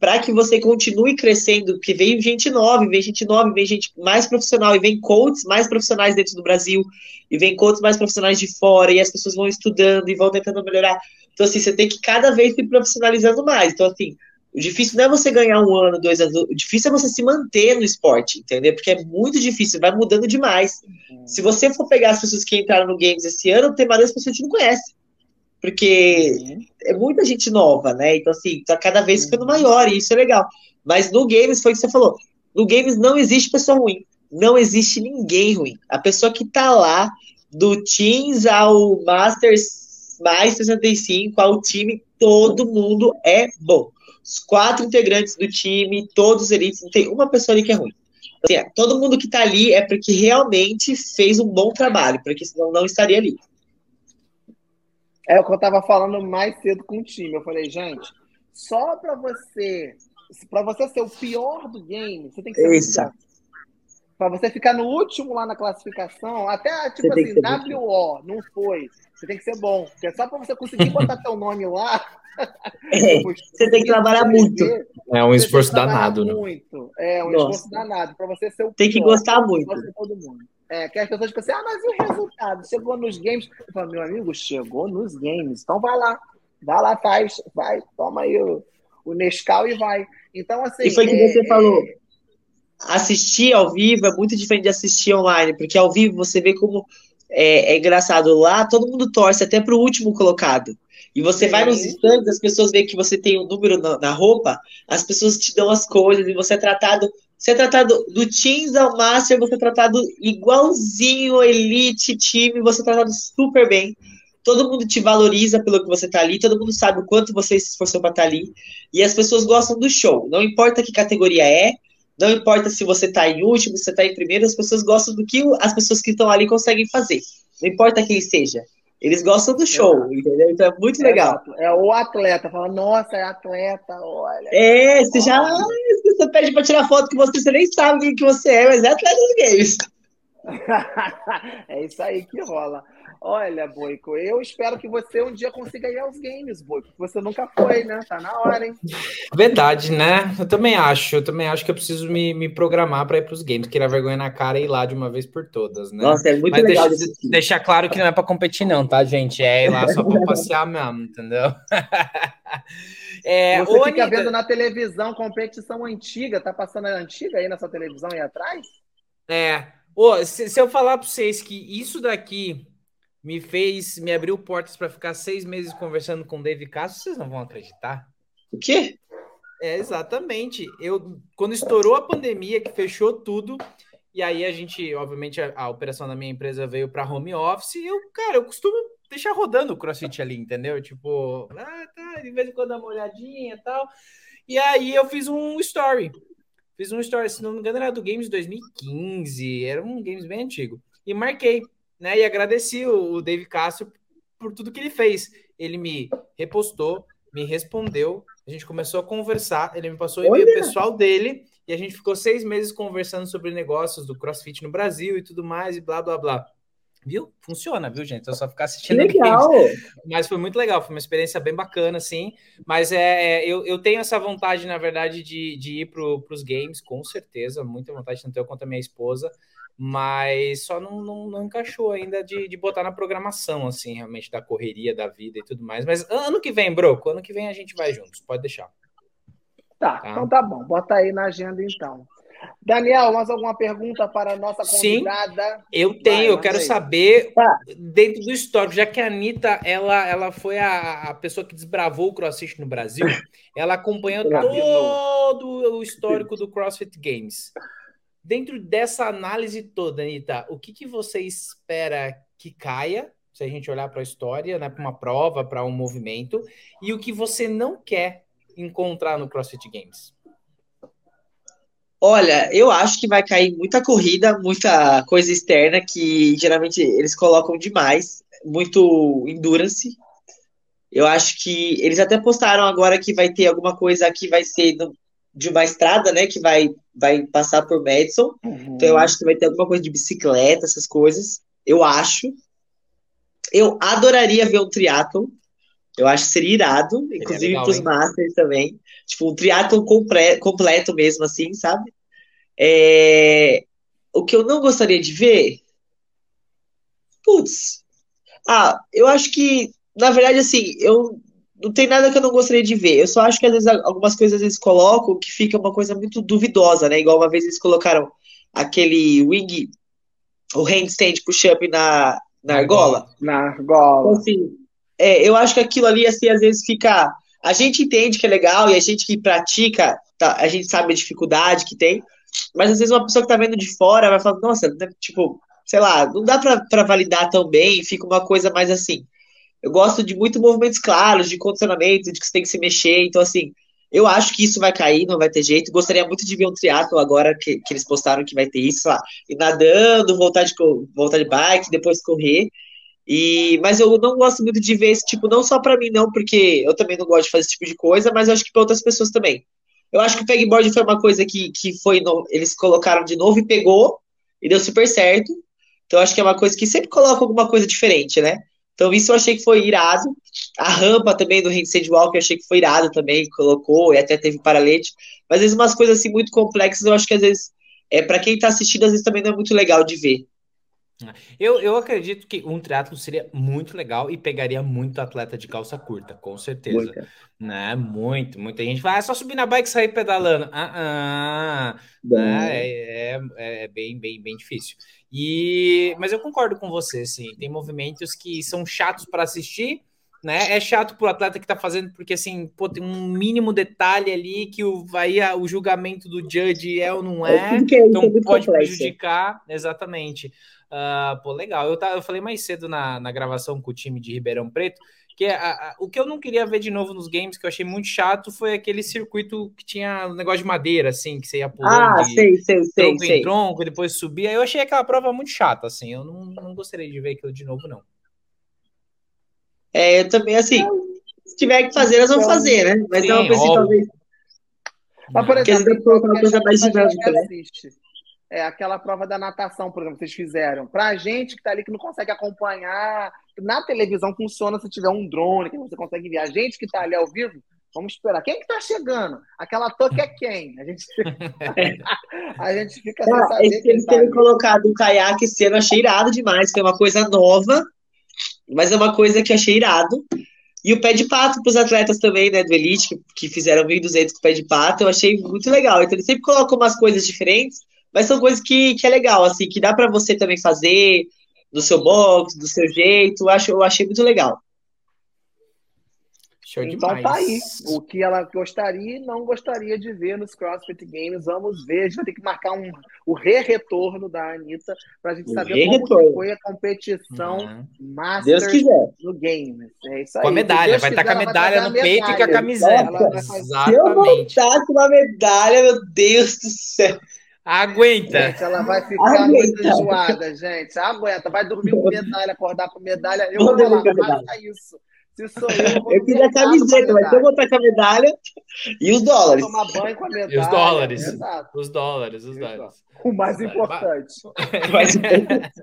para que você continue crescendo, que vem gente nova, vem gente nova, vem gente mais profissional, e vem coaches mais profissionais dentro do Brasil, e vem coaches mais profissionais de fora, e as pessoas vão estudando e vão tentando melhorar. Então, assim, você tem que cada vez se profissionalizando mais. Então, assim, o difícil não é você ganhar um ano, dois anos, o difícil é você se manter no esporte, entendeu? Porque é muito difícil, vai mudando demais. Uhum. Se você for pegar as pessoas que entraram no Games esse ano, tem várias pessoas que não conhece. Porque uhum. é muita gente nova, né? Então, assim, tá cada vez ficando maior, e isso é legal. Mas no Games, foi o que você falou, no Games não existe pessoa ruim. Não existe ninguém ruim. A pessoa que tá lá, do Teams ao Masters mais 65 ao time, todo mundo é bom. Os quatro integrantes do time, todos eles, não tem uma pessoa ali que é ruim. Assim, é, todo mundo que tá ali é porque realmente fez um bom trabalho, porque senão não estaria ali. É o que eu tava falando mais cedo com o time. Eu falei, gente, só para você, para você ser o pior do game, você tem que ser Isso. Para você ficar no último lá na classificação, até tipo assim, WO, não foi. Você tem que ser bom. Porque só para você conseguir botar teu nome lá. É, você tem que trabalhar muito. É um esforço danado, né? Muito. É, um Nossa. esforço danado. Pra você ser o Tem que pior, gostar muito. todo mundo. É, que as pessoas ficam assim, ah, mas e o resultado? Chegou nos games. Eu falo, meu amigo, chegou nos games. Então vai lá. Vai lá, faz. Vai, toma aí o, o Nescau e vai. Então, assim. E foi o que é- você falou. Assistir ao vivo é muito diferente de assistir online, porque ao vivo você vê como é, é engraçado lá, todo mundo torce até pro último colocado. E você Sim. vai nos stands, as pessoas veem que você tem um número na, na roupa, as pessoas te dão as coisas e você é tratado. Você é tratado do Teams ao Master, você é tratado igualzinho, Elite, time, você é tratado super bem. Todo mundo te valoriza pelo que você tá ali, todo mundo sabe o quanto você se esforçou para estar ali. E as pessoas gostam do show. Não importa que categoria é, não importa se você tá em último, se você tá em primeiro, as pessoas gostam do que as pessoas que estão ali conseguem fazer. Não importa quem seja. Eles gostam do show, entendeu? Então é muito legal. Exato. É o atleta. Fala, nossa, é atleta, olha. É, você já. ah, Você pede pra tirar foto com você, você nem sabe quem que você é, mas é atleta dos games. é isso aí que rola. Olha, Boico, eu espero que você um dia consiga ir aos games, Boico. Você nunca foi, né? Tá na hora, hein? Verdade, né? Eu também acho. Eu também acho que eu preciso me, me programar para ir para os games, tirar vergonha na cara e ir lá de uma vez por todas, né? Nossa, é muito Mas legal deixa, deixar claro que não é para competir, não, tá, gente? É ir lá só para passear mesmo, entendeu? É, você fica Anitta, vendo na televisão competição antiga, tá passando a antiga aí na sua televisão aí atrás? É. Ô, se, se eu falar para vocês que isso daqui me fez, me abriu portas para ficar seis meses conversando com o Dave Castro, vocês não vão acreditar. O quê? É, exatamente. Eu, quando estourou a pandemia, que fechou tudo, e aí a gente, obviamente, a, a operação da minha empresa veio para home office, e eu, cara, eu costumo deixar rodando o CrossFit ali, entendeu? Tipo, ah, tá, de vez em quando dá uma olhadinha e tal. E aí eu fiz um story. Fiz um story, se não me engano, era do Games 2015, era um Games bem antigo. E marquei, né? E agradeci o, o Dave Castro por tudo que ele fez. Ele me repostou, me respondeu, a gente começou a conversar, ele me passou o e-mail pessoal dele, e a gente ficou seis meses conversando sobre negócios do CrossFit no Brasil e tudo mais, e blá, blá, blá. Viu? Funciona, viu, gente? É só ficar assistindo legal! games. Mas foi muito legal, foi uma experiência bem bacana, assim. Mas é, é, eu, eu tenho essa vontade, na verdade, de, de ir para os games, com certeza, muita vontade, tanto eu quanto a minha esposa, mas só não, não, não encaixou ainda de, de botar na programação, assim, realmente, da correria, da vida e tudo mais. Mas ano que vem, Broco, ano que vem a gente vai juntos, pode deixar. Tá, Tá. então tá bom. Bota aí na agenda então. Daniel, mais alguma pergunta para a nossa Sim. convidada? Eu tenho, Vai, eu quero aí. saber, Tá. dentro do histórico, já que a Anitta, ela, ela foi a, a pessoa que desbravou o CrossFit no Brasil, ela acompanhou todo o histórico do CrossFit Games. Dentro dessa análise toda, Anitta, o que, que você espera que caia, se a gente olhar para a história, né, para uma prova, para um movimento, e o que você não quer encontrar no CrossFit Games? Olha, eu acho que vai cair muita corrida, muita coisa externa que geralmente eles colocam demais, muito endurance. Eu acho que eles até postaram agora que vai ter alguma coisa que vai ser de uma estrada, né, que vai vai passar por Madison. Uhum. Então eu acho que vai ter alguma coisa de bicicleta, essas coisas. Eu acho. Eu adoraria ver um triatlon. Eu acho que seria irado, inclusive para os? Masters também. Tipo, um triatlon compre- completo mesmo, assim, sabe? É, O que eu não gostaria de ver. Putz. Ah, eu acho que, na verdade, assim, eu não tem nada que eu não gostaria de ver. Eu só acho que às vezes algumas coisas eles colocam que fica uma coisa muito duvidosa, né? Igual uma vez eles colocaram aquele wing, o handstand push-up na, na argola. Na Então, argola. assim, é, eu acho que aquilo ali, assim, às vezes fica. A gente entende que é legal e a gente que pratica, tá, a gente sabe a dificuldade que tem, mas às vezes uma pessoa que tá vendo de fora vai falar, nossa, né, tipo, sei lá, não dá pra, pra validar tão bem, fica uma coisa mais assim. Eu gosto de muito movimentos claros, de condicionamento, de que você tem que se mexer, então assim, eu acho que isso vai cair, não vai ter jeito. Gostaria muito de ver um triatlo agora que, que eles postaram que vai ter isso, lá, ir nadando, voltar de, voltar de bike, depois correr. E, mas eu não gosto muito de ver esse tipo, não só pra mim, não, porque eu também não gosto de fazer esse tipo de coisa, mas acho que pra outras pessoas também. Eu acho que o pegboard foi uma coisa que, que foi no- eles colocaram de novo e pegou, e deu super certo. Então acho que é uma coisa que sempre coloca alguma coisa diferente, né? Então, isso eu achei que foi irado. A rampa também do Handstand Walk eu achei que foi irado também, colocou, e até teve paralete. Mas às vezes umas coisas assim muito complexas, eu acho que às vezes, é, para quem tá assistindo, às vezes também não é muito legal de ver. Eu, eu acredito que um triatlo seria muito legal e pegaria muito atleta de calça curta, com certeza. Muito. Né? Muito, muita gente vai ah, é só subir na bike e sair pedalando. Ah, ah, né? é, é, é, bem, bem, bem difícil. E, mas eu concordo com você, sim. Tem movimentos que são chatos para assistir, né? É chato pro atleta que tá fazendo, porque assim, pô, tem um mínimo detalhe ali que o, vai o julgamento do judge é ou não é, é então pode prejudicar, exatamente. Uh, pô, legal. Eu, tá, eu falei mais cedo na, na gravação com o time de Ribeirão Preto que a, a, o que eu não queria ver de novo nos games, que eu achei muito chato, foi aquele circuito que tinha um negócio de madeira, assim, que você ia pulando. Ah, de sei, sei, sei. Tronco sei. em tronco, e depois subia. Eu achei aquela prova muito chata, assim. Eu não, não gostaria de ver aquilo de novo, não. É, eu também, assim, se tiver que fazer, nós vamos fazer, né? Mas Sim, é uma coisa talvez. Mas, por exemplo, uma coisa mais dinâmica, né? é, aquela prova da natação, por exemplo, que vocês fizeram. Para a gente que está ali que não consegue acompanhar, na televisão funciona se tiver um drone, que você consegue ver. A gente que está ali ao vivo, vamos esperar. Quem que está chegando? Aquela toque é quem? A gente, a gente fica sem saber esse, Eles tá terem colocado um caiaque ano, achei irado demais. Foi uma coisa nova, mas é uma coisa que achei irado. E o pé de pato para os atletas também, né, do Elite, que, que fizeram 1.200 com o pé de pato, eu achei muito legal. Então, eles sempre colocam umas coisas diferentes, mas são coisas que, que é legal, assim, que dá para você também fazer do seu box, do seu jeito. Eu, acho, eu achei muito legal. Show então demais. tá aí. O que ela gostaria e não gostaria de ver nos CrossFit Games. Vamos ver. A gente vai ter que marcar um, o re-retorno da Anitta para a gente o saber como foi a competição uhum. Master no Games. É isso aí. Com a medalha. Vai estar com a medalha no medalha. peito e com a camiseta. Exatamente. Se eu voltar com uma medalha, meu Deus do céu. Aguenta. Gente, ela vai ficar Aguenta. muito enjoada, gente. Aguenta. Vai dormir com medalha, acordar com medalha. Eu vou, vou lá, faça isso. Se sou eu, eu, eu queria a camiseta, mas se eu botar com a medalha e os dólares. Tomar banho com a medalha. E os dólares. Exato. Os dólares, os dólares. O mais importante. O mais importante.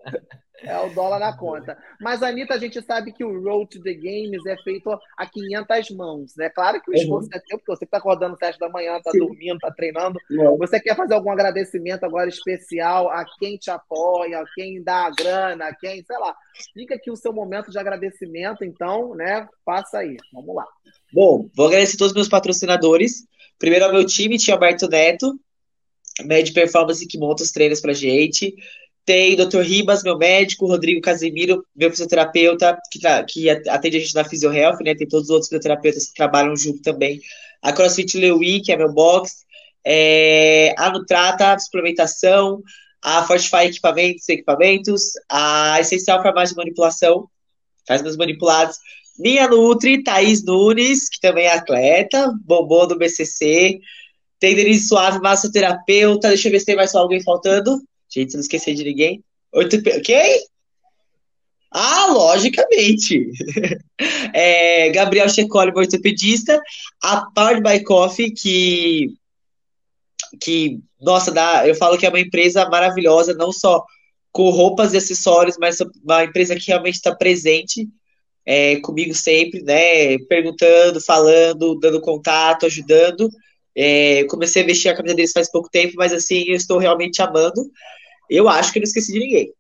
É o dólar na conta. Mas, Anitta, a gente sabe que o Road to the Games é feito a 500 mãos, né? Claro que o esforço uhum. é teu, porque você está acordando às da manhã, está dormindo, está treinando. Uhum. Você quer fazer algum agradecimento agora especial a quem te apoia, a quem dá a grana, a quem, sei lá. Fica aqui o seu momento de agradecimento, então, né? Passa aí. Vamos lá. Bom, vou agradecer todos os meus patrocinadores. Primeiro ao meu time, Tia Alberto Neto, Med Performance, que monta os treinos pra gente. Tem o Dr. Ribas, meu médico, Rodrigo Casemiro, meu fisioterapeuta, que, que atende a gente na PhysioHealth, né? Tem todos os outros fisioterapeutas que trabalham junto também. A CrossFit Lewi, que é meu box. É, a Nutrata, suplementação. A Fortify Equipamentos, equipamentos. A Essencial Farmácia de Manipulação, faz meus manipulados. Minha Nutri, Thaís Nunes, que também é atleta, bombom do BCC. Tem Denise Suave, massoterapeuta. Deixa eu ver se tem mais alguém faltando. Gente, não esquecer de ninguém. Ortope... Quem? Ah, logicamente. é, Gabriel Checoli, ortopedista. A Powered by Coffee, que, que, nossa, dá, eu falo que é uma empresa maravilhosa, não só com roupas e acessórios, mas uma empresa que realmente está presente é, comigo sempre, né? Perguntando, falando, dando contato, ajudando. É, comecei a vestir a camisa deles faz pouco tempo, mas assim, eu estou realmente amando. Eu acho que não esqueci de ninguém.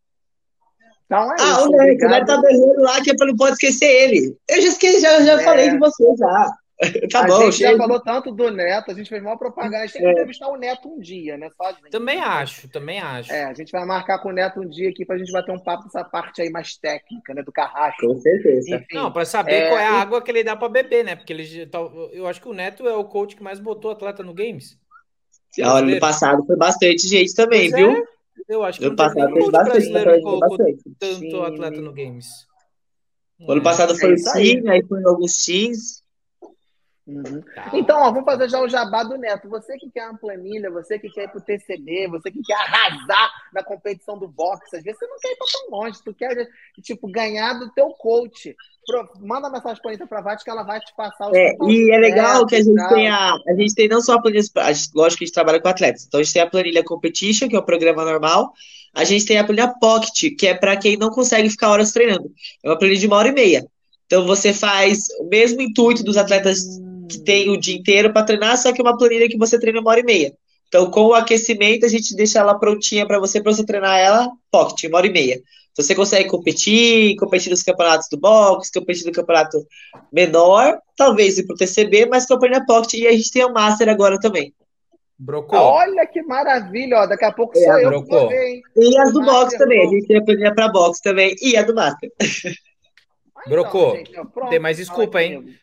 Então é ah, isso, o Neto, o Neto tá berrando lá que não pode esquecer ele. Eu já esqueci, já, já é. falei de você já. Tá a bom, gente chega. já falou tanto do Neto, a gente fez mal propaganda. A gente tem que é. entrevistar o Neto um dia, né? Só também acho, também acho. É, a gente vai marcar com o Neto um dia aqui pra gente bater um papo dessa parte aí mais técnica, né? Do carrasco. Com certeza. Enfim, Não, pra saber é... qual é a água que ele dá pra beber, né? Porque ele, eu acho que o Neto é o coach que mais botou atleta no Games. Ano passado foi bastante gente também, pois viu? É. Eu acho que ano passado teve bastante, brasileiro colocou tanto atleta no Games. O ano passado foi é o Sim, aí foi alguns Teams. Uhum. Tá. Então, ó, vamos fazer já o jabá do Neto. Você que quer uma planilha, você que quer ir pro TCB, você que quer arrasar na competição do boxe, às vezes você não quer ir pra tão longe, tu quer, tipo, ganhar do teu coach. Pro, manda mensagem pra Anitta Pravati que ela vai te passar os é, E é legal que a gente tem a, a gente tem não só a planilha, lógico que a gente trabalha com atletas, então a gente tem a planilha Competition, que é o programa normal, a gente tem a planilha Pocket, que é para quem não consegue ficar horas treinando. É uma planilha de uma hora e meia. Então você faz o mesmo intuito dos atletas que tem o dia inteiro para treinar, só que uma planilha que você treina uma hora e meia. Então, com o aquecimento, a gente deixa ela prontinha para você, para você treinar ela, pocket, uma hora e meia. Então, você consegue competir, competir nos campeonatos do boxe, competir no campeonato menor, talvez ir para o TCB, mas com a planilha pocket. E a gente tem o Master agora também. Brocou. Olha que maravilha, ó. Daqui a pouco é, sou eu brocou. que ver? E as do boxe também. A gente tem a planilha para boxe também. E a do Master. Brocou. Tem mais desculpa, hein?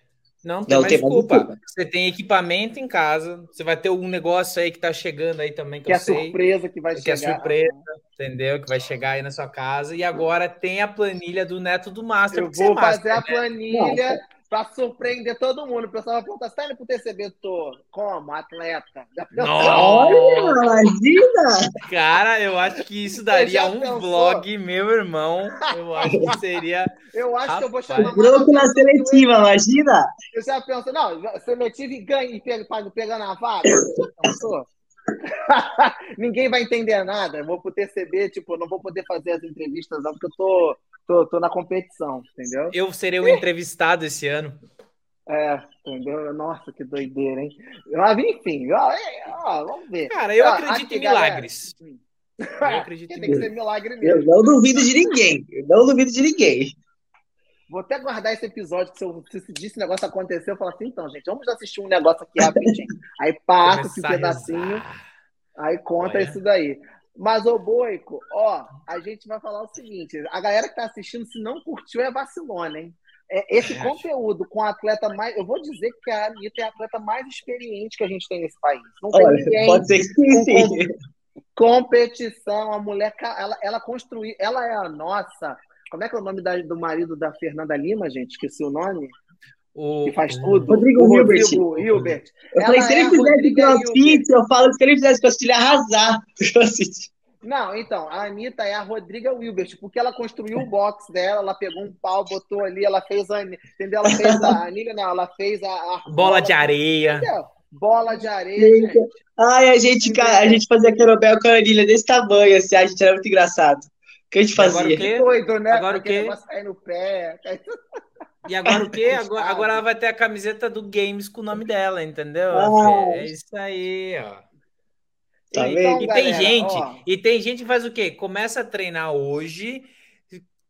Não tem, não, mais, tem desculpa. mais desculpa. Você tem equipamento em casa, você vai ter um negócio aí que tá chegando aí também, que, que é sei, surpresa que vai que chegar. Que é surpresa, entendeu? Que vai chegar aí na sua casa. E agora tem a planilha do Neto do Master. Eu vou fazer a né? planilha. Né? Para surpreender todo mundo. O pessoal vai perguntar: você tá indo pro TCB? Tô. Como? Atleta. Olha, imagina! Cara, eu acho que isso daria um pensou? vlog, meu irmão. Eu acho que seria. Eu acho Rapaz. que eu vou chamar. Grupo na seletiva, imagina! Eu já penso, não, seletiva e ganha e pega, pegando a vaga. Pensou? Ninguém vai entender nada. Eu vou pro TCB, tipo, não vou poder fazer as entrevistas, não, porque eu tô tô, tô na competição, entendeu? Eu serei o um entrevistado esse ano. É, entendeu? Nossa, que doideira, hein? Mas enfim, ó, ó, vamos ver. Cara, eu acredito em milagres. Galera... Eu acredito em tem que ser milagre mesmo. Eu não duvido de ninguém. Eu não duvido de ninguém. Vou até guardar esse episódio, que se, eu, se esse negócio acontecer, eu falo assim, então, gente, vamos assistir um negócio aqui rapidinho. Aí passa esse pedacinho, aí conta Olha. isso daí. Mas, ô Boico, ó, a gente vai falar o seguinte: a galera que tá assistindo, se não curtiu, é vacilona, hein? É, esse é, conteúdo com a atleta mais. Eu vou dizer que a Anitta é a atleta mais experiente que a gente tem nesse país. Não tem Olha, ninguém. Pode ser que sim. competição, a mulher, ela, ela construiu. Ela é a nossa. Como é que é o nome da, do marido da Fernanda Lima, gente? Esqueci o nome. O, que faz tudo. Rodrigo, o Hilbert. Rodrigo Hilbert. Eu falei, se ele é fizesse crossfit, eu falo que se ele fizesse crossfit, ele ia arrasar Não, então, a Anitta é a Rodriga Wilbert, porque ela construiu o box dela, ela pegou um pau, botou ali, ela fez a. Entendeu? Ela fez a. Anilha, não, ela fez a. a bola, bola, de areia. Entendeu? Bola de areia. Gente. Ai, a gente, a gente fazia querobel com a anilha desse tamanho, assim, a gente era muito engraçado. Que a gente fazia? Agora o quê? Doido, né? Agora o quê? No pé. E agora o quê? Agora, agora ela vai ter a camiseta do Games com o nome dela, entendeu? Ah. É isso aí, ó. Tá então, e, galera, tem gente, ó. e tem gente que faz o quê? Começa a treinar hoje,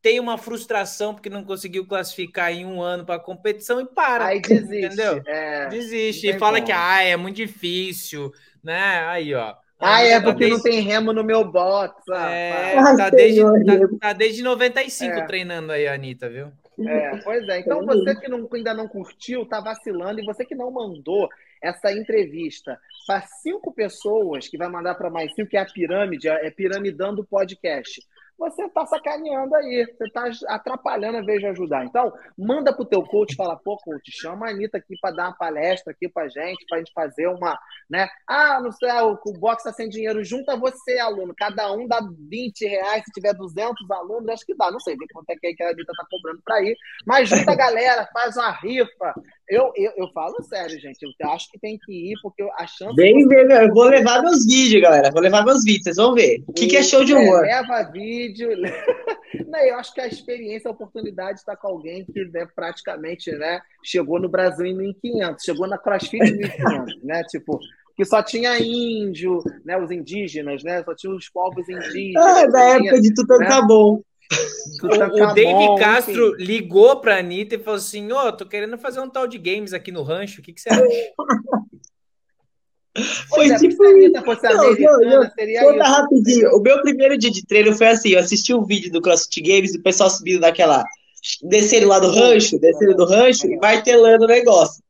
tem uma frustração porque não conseguiu classificar em um ano para a competição e para. Aí desiste. Entendeu? É, desiste. E fala como. que ah, é muito difícil, né? Aí, ó. Ah, é porque desde... não tem remo no meu box. Ah, é, tá, desde, tá, tá, desde 95 é. treinando aí, Anitta, viu? É, pois é. Então você que não, ainda não curtiu, tá vacilando, e você que não mandou essa entrevista para cinco pessoas, que vai mandar para mais cinco, que é a pirâmide, é piramidando o podcast você está sacaneando aí, você está atrapalhando a vez de ajudar. Então, manda para o teu coach, fala, pô, coach, chama a Anitta aqui para dar uma palestra aqui para gente, para a gente fazer uma, né? Ah, não sei, o, o box está sem dinheiro, junta você, aluno, cada um dá 20 reais, se tiver 200 alunos, acho que dá, não sei, ver quanto é que a Anitta está cobrando para ir, mas junta a galera, faz uma rifa. Eu, eu, eu falo sério, gente, eu acho que tem que ir, porque a chance... Bem, bem, eu vou levar meus vídeos, galera, vou levar meus vídeos, vocês vão ver. O que, que é show de humor? Leva vídeo. Não, eu acho que a experiência, a oportunidade está com alguém que né, praticamente né, chegou no Brasil em 1500, chegou na CrossFit em 1500, né? Tipo, que só tinha índio, né, os indígenas, né? Só tinha os povos indígenas. Ah, da época de Tutankhamon. Né? O, o David Castro enfim. ligou para a Anitta e falou assim: Ô, oh, tô querendo fazer um tal de games aqui no rancho, o que, que você acha? Foi é, tipo isso. Fosse não, não, não, seria conta isso. rapidinho. O meu primeiro dia de treino foi assim: eu assisti um vídeo do CrossFit Games, o pessoal subindo daquela. descendo lá do rancho, descendo do rancho e martelando o negócio.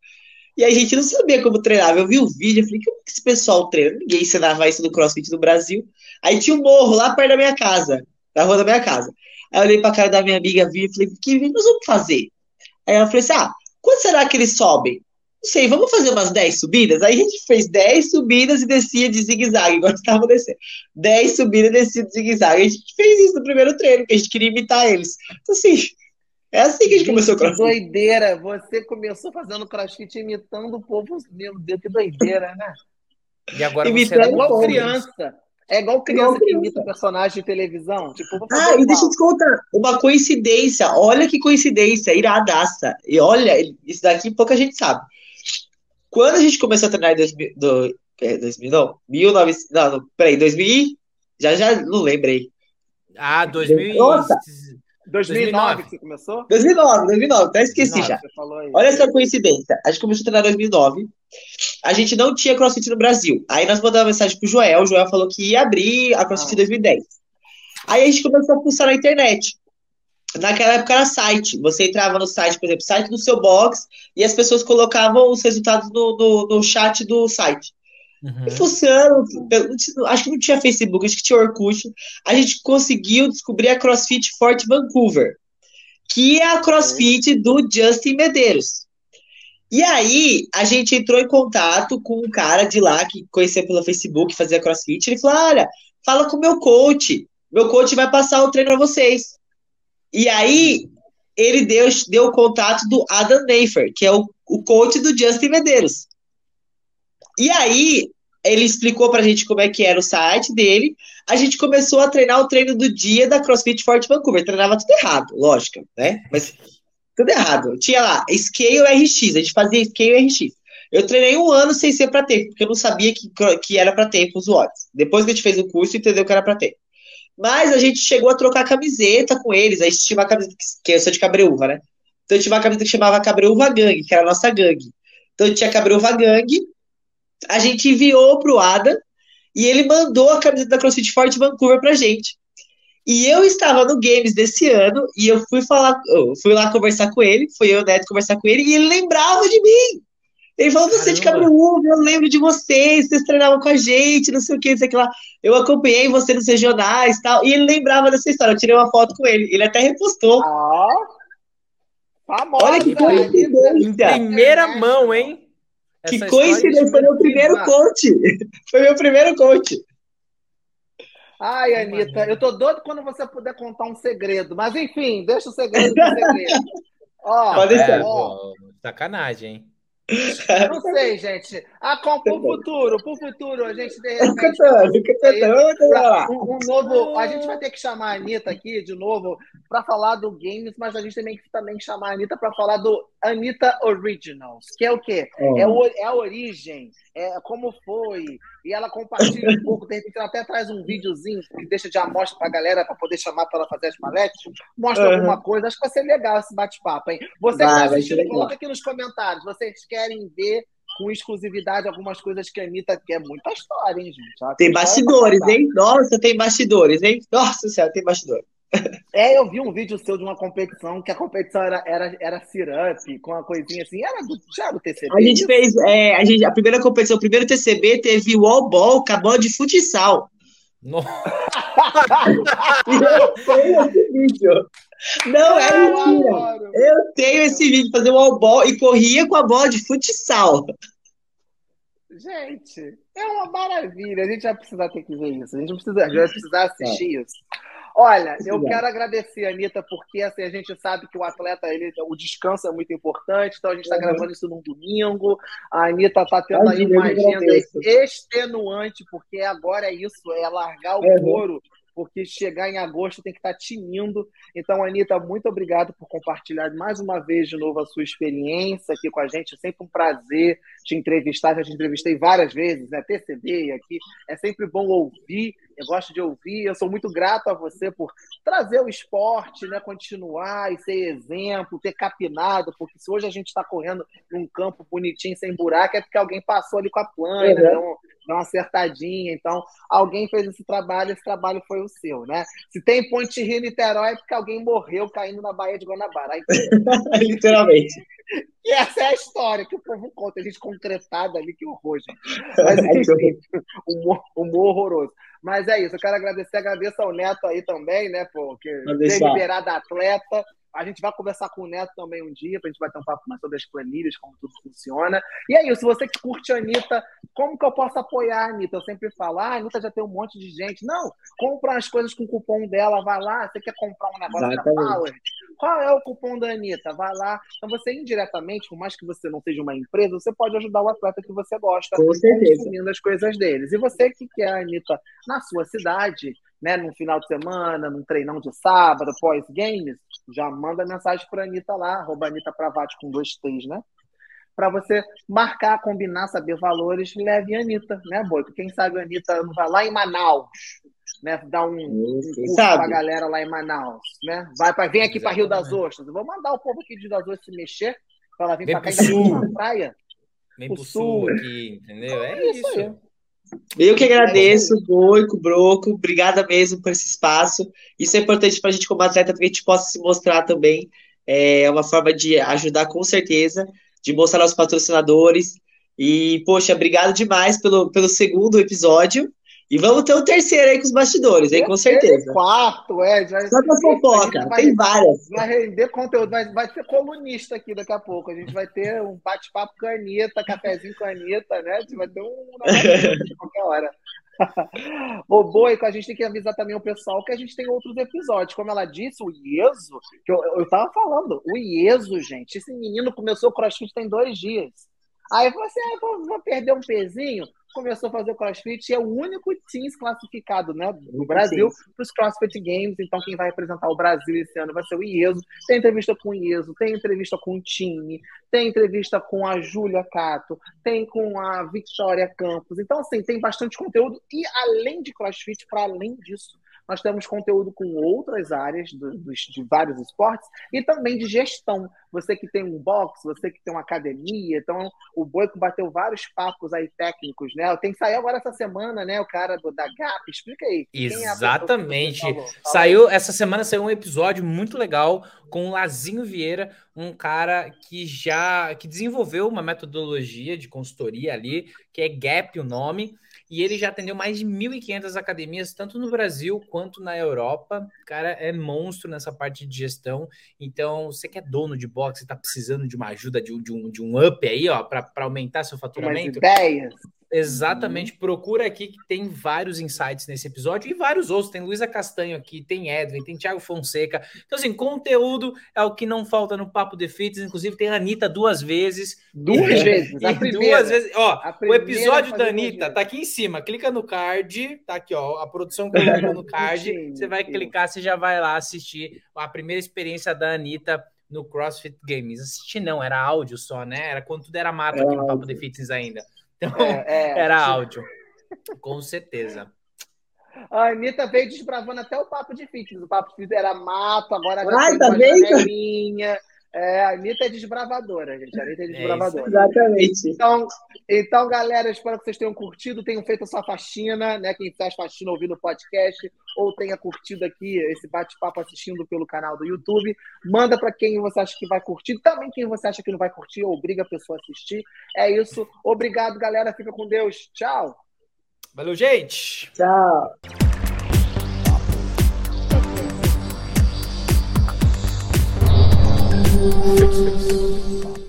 E a gente não sabia como treinava. Eu vi o vídeo, eu falei, como que esse pessoal treina? Ninguém ensinava isso no CrossFit do Brasil. Aí tinha um morro lá perto da minha casa, na rua da minha casa. Aí eu olhei pra cara da minha amiga, vi e falei, que nós vamos fazer? Aí ela falou assim: ah, quando será que eles sobem? não sei, vamos fazer umas 10 subidas? Aí a gente fez 10 subidas e descia de zigue-zague, igual estava descendo. 10 subidas e descia de zigue-zague. A gente fez isso no primeiro treino, que a gente queria imitar eles. Então, assim, é assim que a gente, gente começou o crossfit. Que doideira! Você começou fazendo crossfit imitando o povo. Meu Deus, que doideira, né? E agora imitando você é igual criança. É igual criança que imita personagem de televisão. Tipo, ah, e deixa eu te contar. Uma coincidência. Olha que coincidência. Iradaça. E olha, isso daqui pouca gente sabe. Quando a gente começou a treinar em 2000, do, 2000 não, 1900, não, não, peraí, 2000, já, já não lembrei. Ah, 2000 Nossa. 2009 que você começou? 2009, 2009, até esqueci 2009, já. Olha essa coincidência. A gente começou a treinar em 2009. A gente não tinha CrossFit no Brasil. Aí nós mandamos uma mensagem pro Joel. O Joel falou que ia abrir a CrossFit em 2010. Ah. Aí a gente começou a pulsar na internet. Naquela época era site. Você entrava no site, por exemplo, site do seu box, e as pessoas colocavam os resultados no, no, no chat do site. Uhum. E funciona. Acho que não tinha Facebook, acho que tinha Orkut. A gente conseguiu descobrir a CrossFit Fort Vancouver, que é a CrossFit do Justin Medeiros. E aí, a gente entrou em contato com um cara de lá que conhecia pelo Facebook, fazia CrossFit. Ele falou: Olha, fala com o meu coach. Meu coach vai passar o treino para vocês. E aí, ele deu, deu o contato do Adam Neifer, que é o, o coach do Justin Medeiros. E aí, ele explicou pra gente como é que era o site dele. A gente começou a treinar o treino do dia da CrossFit Fort Vancouver. Treinava tudo errado, lógico, né? Mas tudo errado. Tinha lá, Scale RX, a gente fazia Scale RX. Eu treinei um ano sem ser para tempo, porque eu não sabia que, que era para tempo os watts. Depois que a gente fez o curso, entendeu que era para tempo. Mas a gente chegou a trocar camiseta com eles. Aí tinha uma camiseta, que eu sou de Cabreúva, né? Então tinha uma camiseta que chamava Cabreúva Gang, que era a nossa gangue. Então tinha Cabreúva Gang. A gente enviou pro Ada e ele mandou a camiseta da CrossFit Forte Vancouver pra gente. E eu estava no Games desse ano e eu fui falar, eu fui lá conversar com ele, foi eu Neto conversar com ele e ele lembrava de mim. Ele falou, você é de Cabreúva, eu lembro de vocês, vocês treinavam com a gente, não sei o que, não sei o que lá. Eu acompanhei você nos regionais e tal. E ele lembrava dessa história. Eu tirei uma foto com ele. Ele até repostou. Ah, famosa, Olha que coincidência. Em primeira mão, hein? Essa que coincidência. Foi meu primeiro coach. Foi meu primeiro coach. Ai, Anitta, eu tô doido quando você puder contar um segredo. Mas enfim, deixa o segredo do segredo. Ó, Pode ser. Ó, sacanagem, hein? Não sei, gente. Ah, com, pro futuro, pro futuro, a gente de repente. Um, um novo. A gente vai ter que chamar a Anitta aqui de novo para falar do games, mas a gente também que também chamar a Anitta para falar do Anitta Originals, que é o quê? É, o, é a origem, é como foi. E ela compartilha um pouco, de repente ela até traz um videozinho que deixa de amostra pra galera para poder chamar para ela fazer as paletes. Mostra uhum. alguma coisa. Acho que vai ser legal esse bate-papo, hein? Você vai, assistindo, coloca aqui nos comentários. Vocês querem ver com exclusividade algumas coisas que a Anitta quer. Muita história, hein, gente? Tem bastidores, hein? Nossa, tem bastidores, hein? Nossa senhora, tem bastidores. É, eu vi um vídeo seu de uma competição, que a competição era, era, era syrup, com uma coisinha assim, era do, já do TCB. A gente fez, é, a, gente, a primeira competição, o primeiro TCB teve wall ball, acabou de futsal. Nossa. eu tenho esse vídeo. Não é mentira. Eu tenho esse vídeo, fazer wall ball e corria com a bola de futsal. Gente, é uma maravilha. A gente vai precisar ter que ver isso. A gente precisa, vai precisar assistir é. isso. Olha, eu quero agradecer, Anitta, porque assim, a gente sabe que o atleta, ele, o descanso é muito importante, então a gente está uhum. gravando isso num domingo. A Anitta está tendo aí uma agenda extenuante, porque agora é isso, é largar o uhum. couro porque chegar em agosto tem que estar tá tinindo. Então, Anitta, muito obrigado por compartilhar mais uma vez de novo a sua experiência aqui com a gente. É sempre um prazer te entrevistar. Já te entrevistei várias vezes, né? TCD aqui. É sempre bom ouvir. Eu gosto de ouvir. Eu sou muito grato a você por trazer o esporte, né? Continuar e ser exemplo, ter capinado, porque se hoje a gente está correndo num campo bonitinho, sem buraco, é porque alguém passou ali com a plana, uhum. Então, dá uma acertadinha. Então, alguém fez esse trabalho, esse trabalho foi o seu, né? Se tem Ponte Rio Niterói, é porque alguém morreu caindo na Baía de Guanabara. Aí, Literalmente. E essa é a história que o povo conta, a gente concretada ali, que horror, gente. Mas, enfim, humor, humor horroroso. Mas é isso, eu quero agradecer, agradeço ao Neto aí também, né, porque ter liberado atleta, A gente vai conversar com o Neto também um dia, pra gente bater um papo mais sobre as planilhas, como tudo funciona. E é isso, você que curte a Anitta, como que eu posso apoiar a Anitta? Eu sempre falo, ah, a Anitta já tem um monte de gente. Não, compra as coisas com o cupom dela, vai lá, você quer comprar um negócio Exatamente. da Power? Qual é o cupom da Anitta? Vai lá. Então você indiretamente, por mais que você não seja uma empresa, você pode ajudar o atleta que você gosta, com certeza. consumindo as coisas deles. E você que quer a Anitta na sua cidade, né, num final de semana, num treinão de sábado, pós-games, já manda mensagem para a Anitta lá, arroba Anitta Pravati com dois T's, né? Para você marcar, combinar, saber valores, leve a Anitta, né, Boico? Quem sabe a Anitta vai lá em Manaus, né? Dar um, um curso para a galera lá em Manaus, né? Vai para vem aqui para Rio das Ostras. Eu vou mandar o povo aqui de Rio das Ostras se mexer para ela vir para cá e na praia. Vem pro sul, sul aqui, entendeu? É, é isso. Aí. Eu que agradeço, Boico, Broco, obrigada mesmo por esse espaço. Isso é importante para a gente, como atleta, que a gente possa se mostrar também. É uma forma de ajudar, com certeza, de mostrar aos patrocinadores. E, poxa, obrigado demais pelo, pelo segundo episódio. E vamos ter o um terceiro aí com os bastidores, hein, com certeza. Quarto, é. Vai, Só pra fofoca, tem várias. Vai render conteúdo, vai, vai ser colunista aqui daqui a pouco. A gente vai ter um bate-papo com a Anitta, cafezinho com a Anitta, né? A gente vai ter um de qualquer hora. o Boi, a gente tem que avisar também o pessoal que a gente tem outros episódios. Como ela disse, o Ieso, que eu, eu tava falando, o Ieso, gente, esse menino começou o crossfit tem dois dias. Aí você ah, vou, vou perder um pezinho começou a fazer crossfit e é o único teams classificado né, do Brasil para os CrossFit Games. Então, quem vai representar o Brasil esse ano vai ser o Ieso. Tem entrevista com o Ieso, tem entrevista com o time, tem entrevista com a Júlia Cato, tem com a Victoria Campos. Então, assim, tem bastante conteúdo. E além de crossfit, para além disso, nós temos conteúdo com outras áreas do, do, de vários esportes e também de gestão. Você que tem um box, você que tem uma academia, então o Boico bateu vários papos aí técnicos, né? Tem que sair agora essa semana, né? O cara do, da GAP, explica aí. É Exatamente. É saiu essa semana saiu um episódio muito legal com o Lazinho Vieira, um cara que já que desenvolveu uma metodologia de consultoria ali, que é GAP o nome e ele já atendeu mais de 1.500 academias, tanto no Brasil quanto na Europa. O cara é monstro nessa parte de gestão. Então, você que é dono de boxe, está precisando de uma ajuda, de, de, um, de um up aí, ó, para aumentar seu faturamento. Umas ideias. Exatamente, uhum. procura aqui que tem vários insights nesse episódio e vários outros. Tem Luísa Castanho aqui, tem Edwin, tem Thiago Fonseca. Então, assim, conteúdo é o que não falta no Papo de Fitness. Inclusive, tem a Anitta duas vezes. Duas vezes. E duas vezes. Ó, o episódio da Anitta tá aqui em cima. Clica no card, tá aqui, ó. A produção colocou no card. você vai clicar, você já vai lá assistir a primeira experiência da Anitta no CrossFit Games. Assistir não, era áudio só, né? Era quando tudo era mato aqui no Papo de Fitness ainda. Então, é, é, era áudio. Com certeza. A Anitta veio desbravando até o papo de fitness. O papo de fitness era mato, agora já Ai, tá janelinha. É, a Anitta é desbravadora, gente. A Anitta é, é desbravadora. É exatamente. Então, então, galera, espero que vocês tenham curtido, tenham feito a sua faxina, né? Quem faz faxina ouvindo o podcast, ou tenha curtido aqui esse bate-papo assistindo pelo canal do YouTube. Manda para quem você acha que vai curtir. Também quem você acha que não vai curtir, obriga a pessoa a assistir. É isso. Obrigado, galera. Fica com Deus. Tchau. Valeu, gente. Tchau. Fix fixed.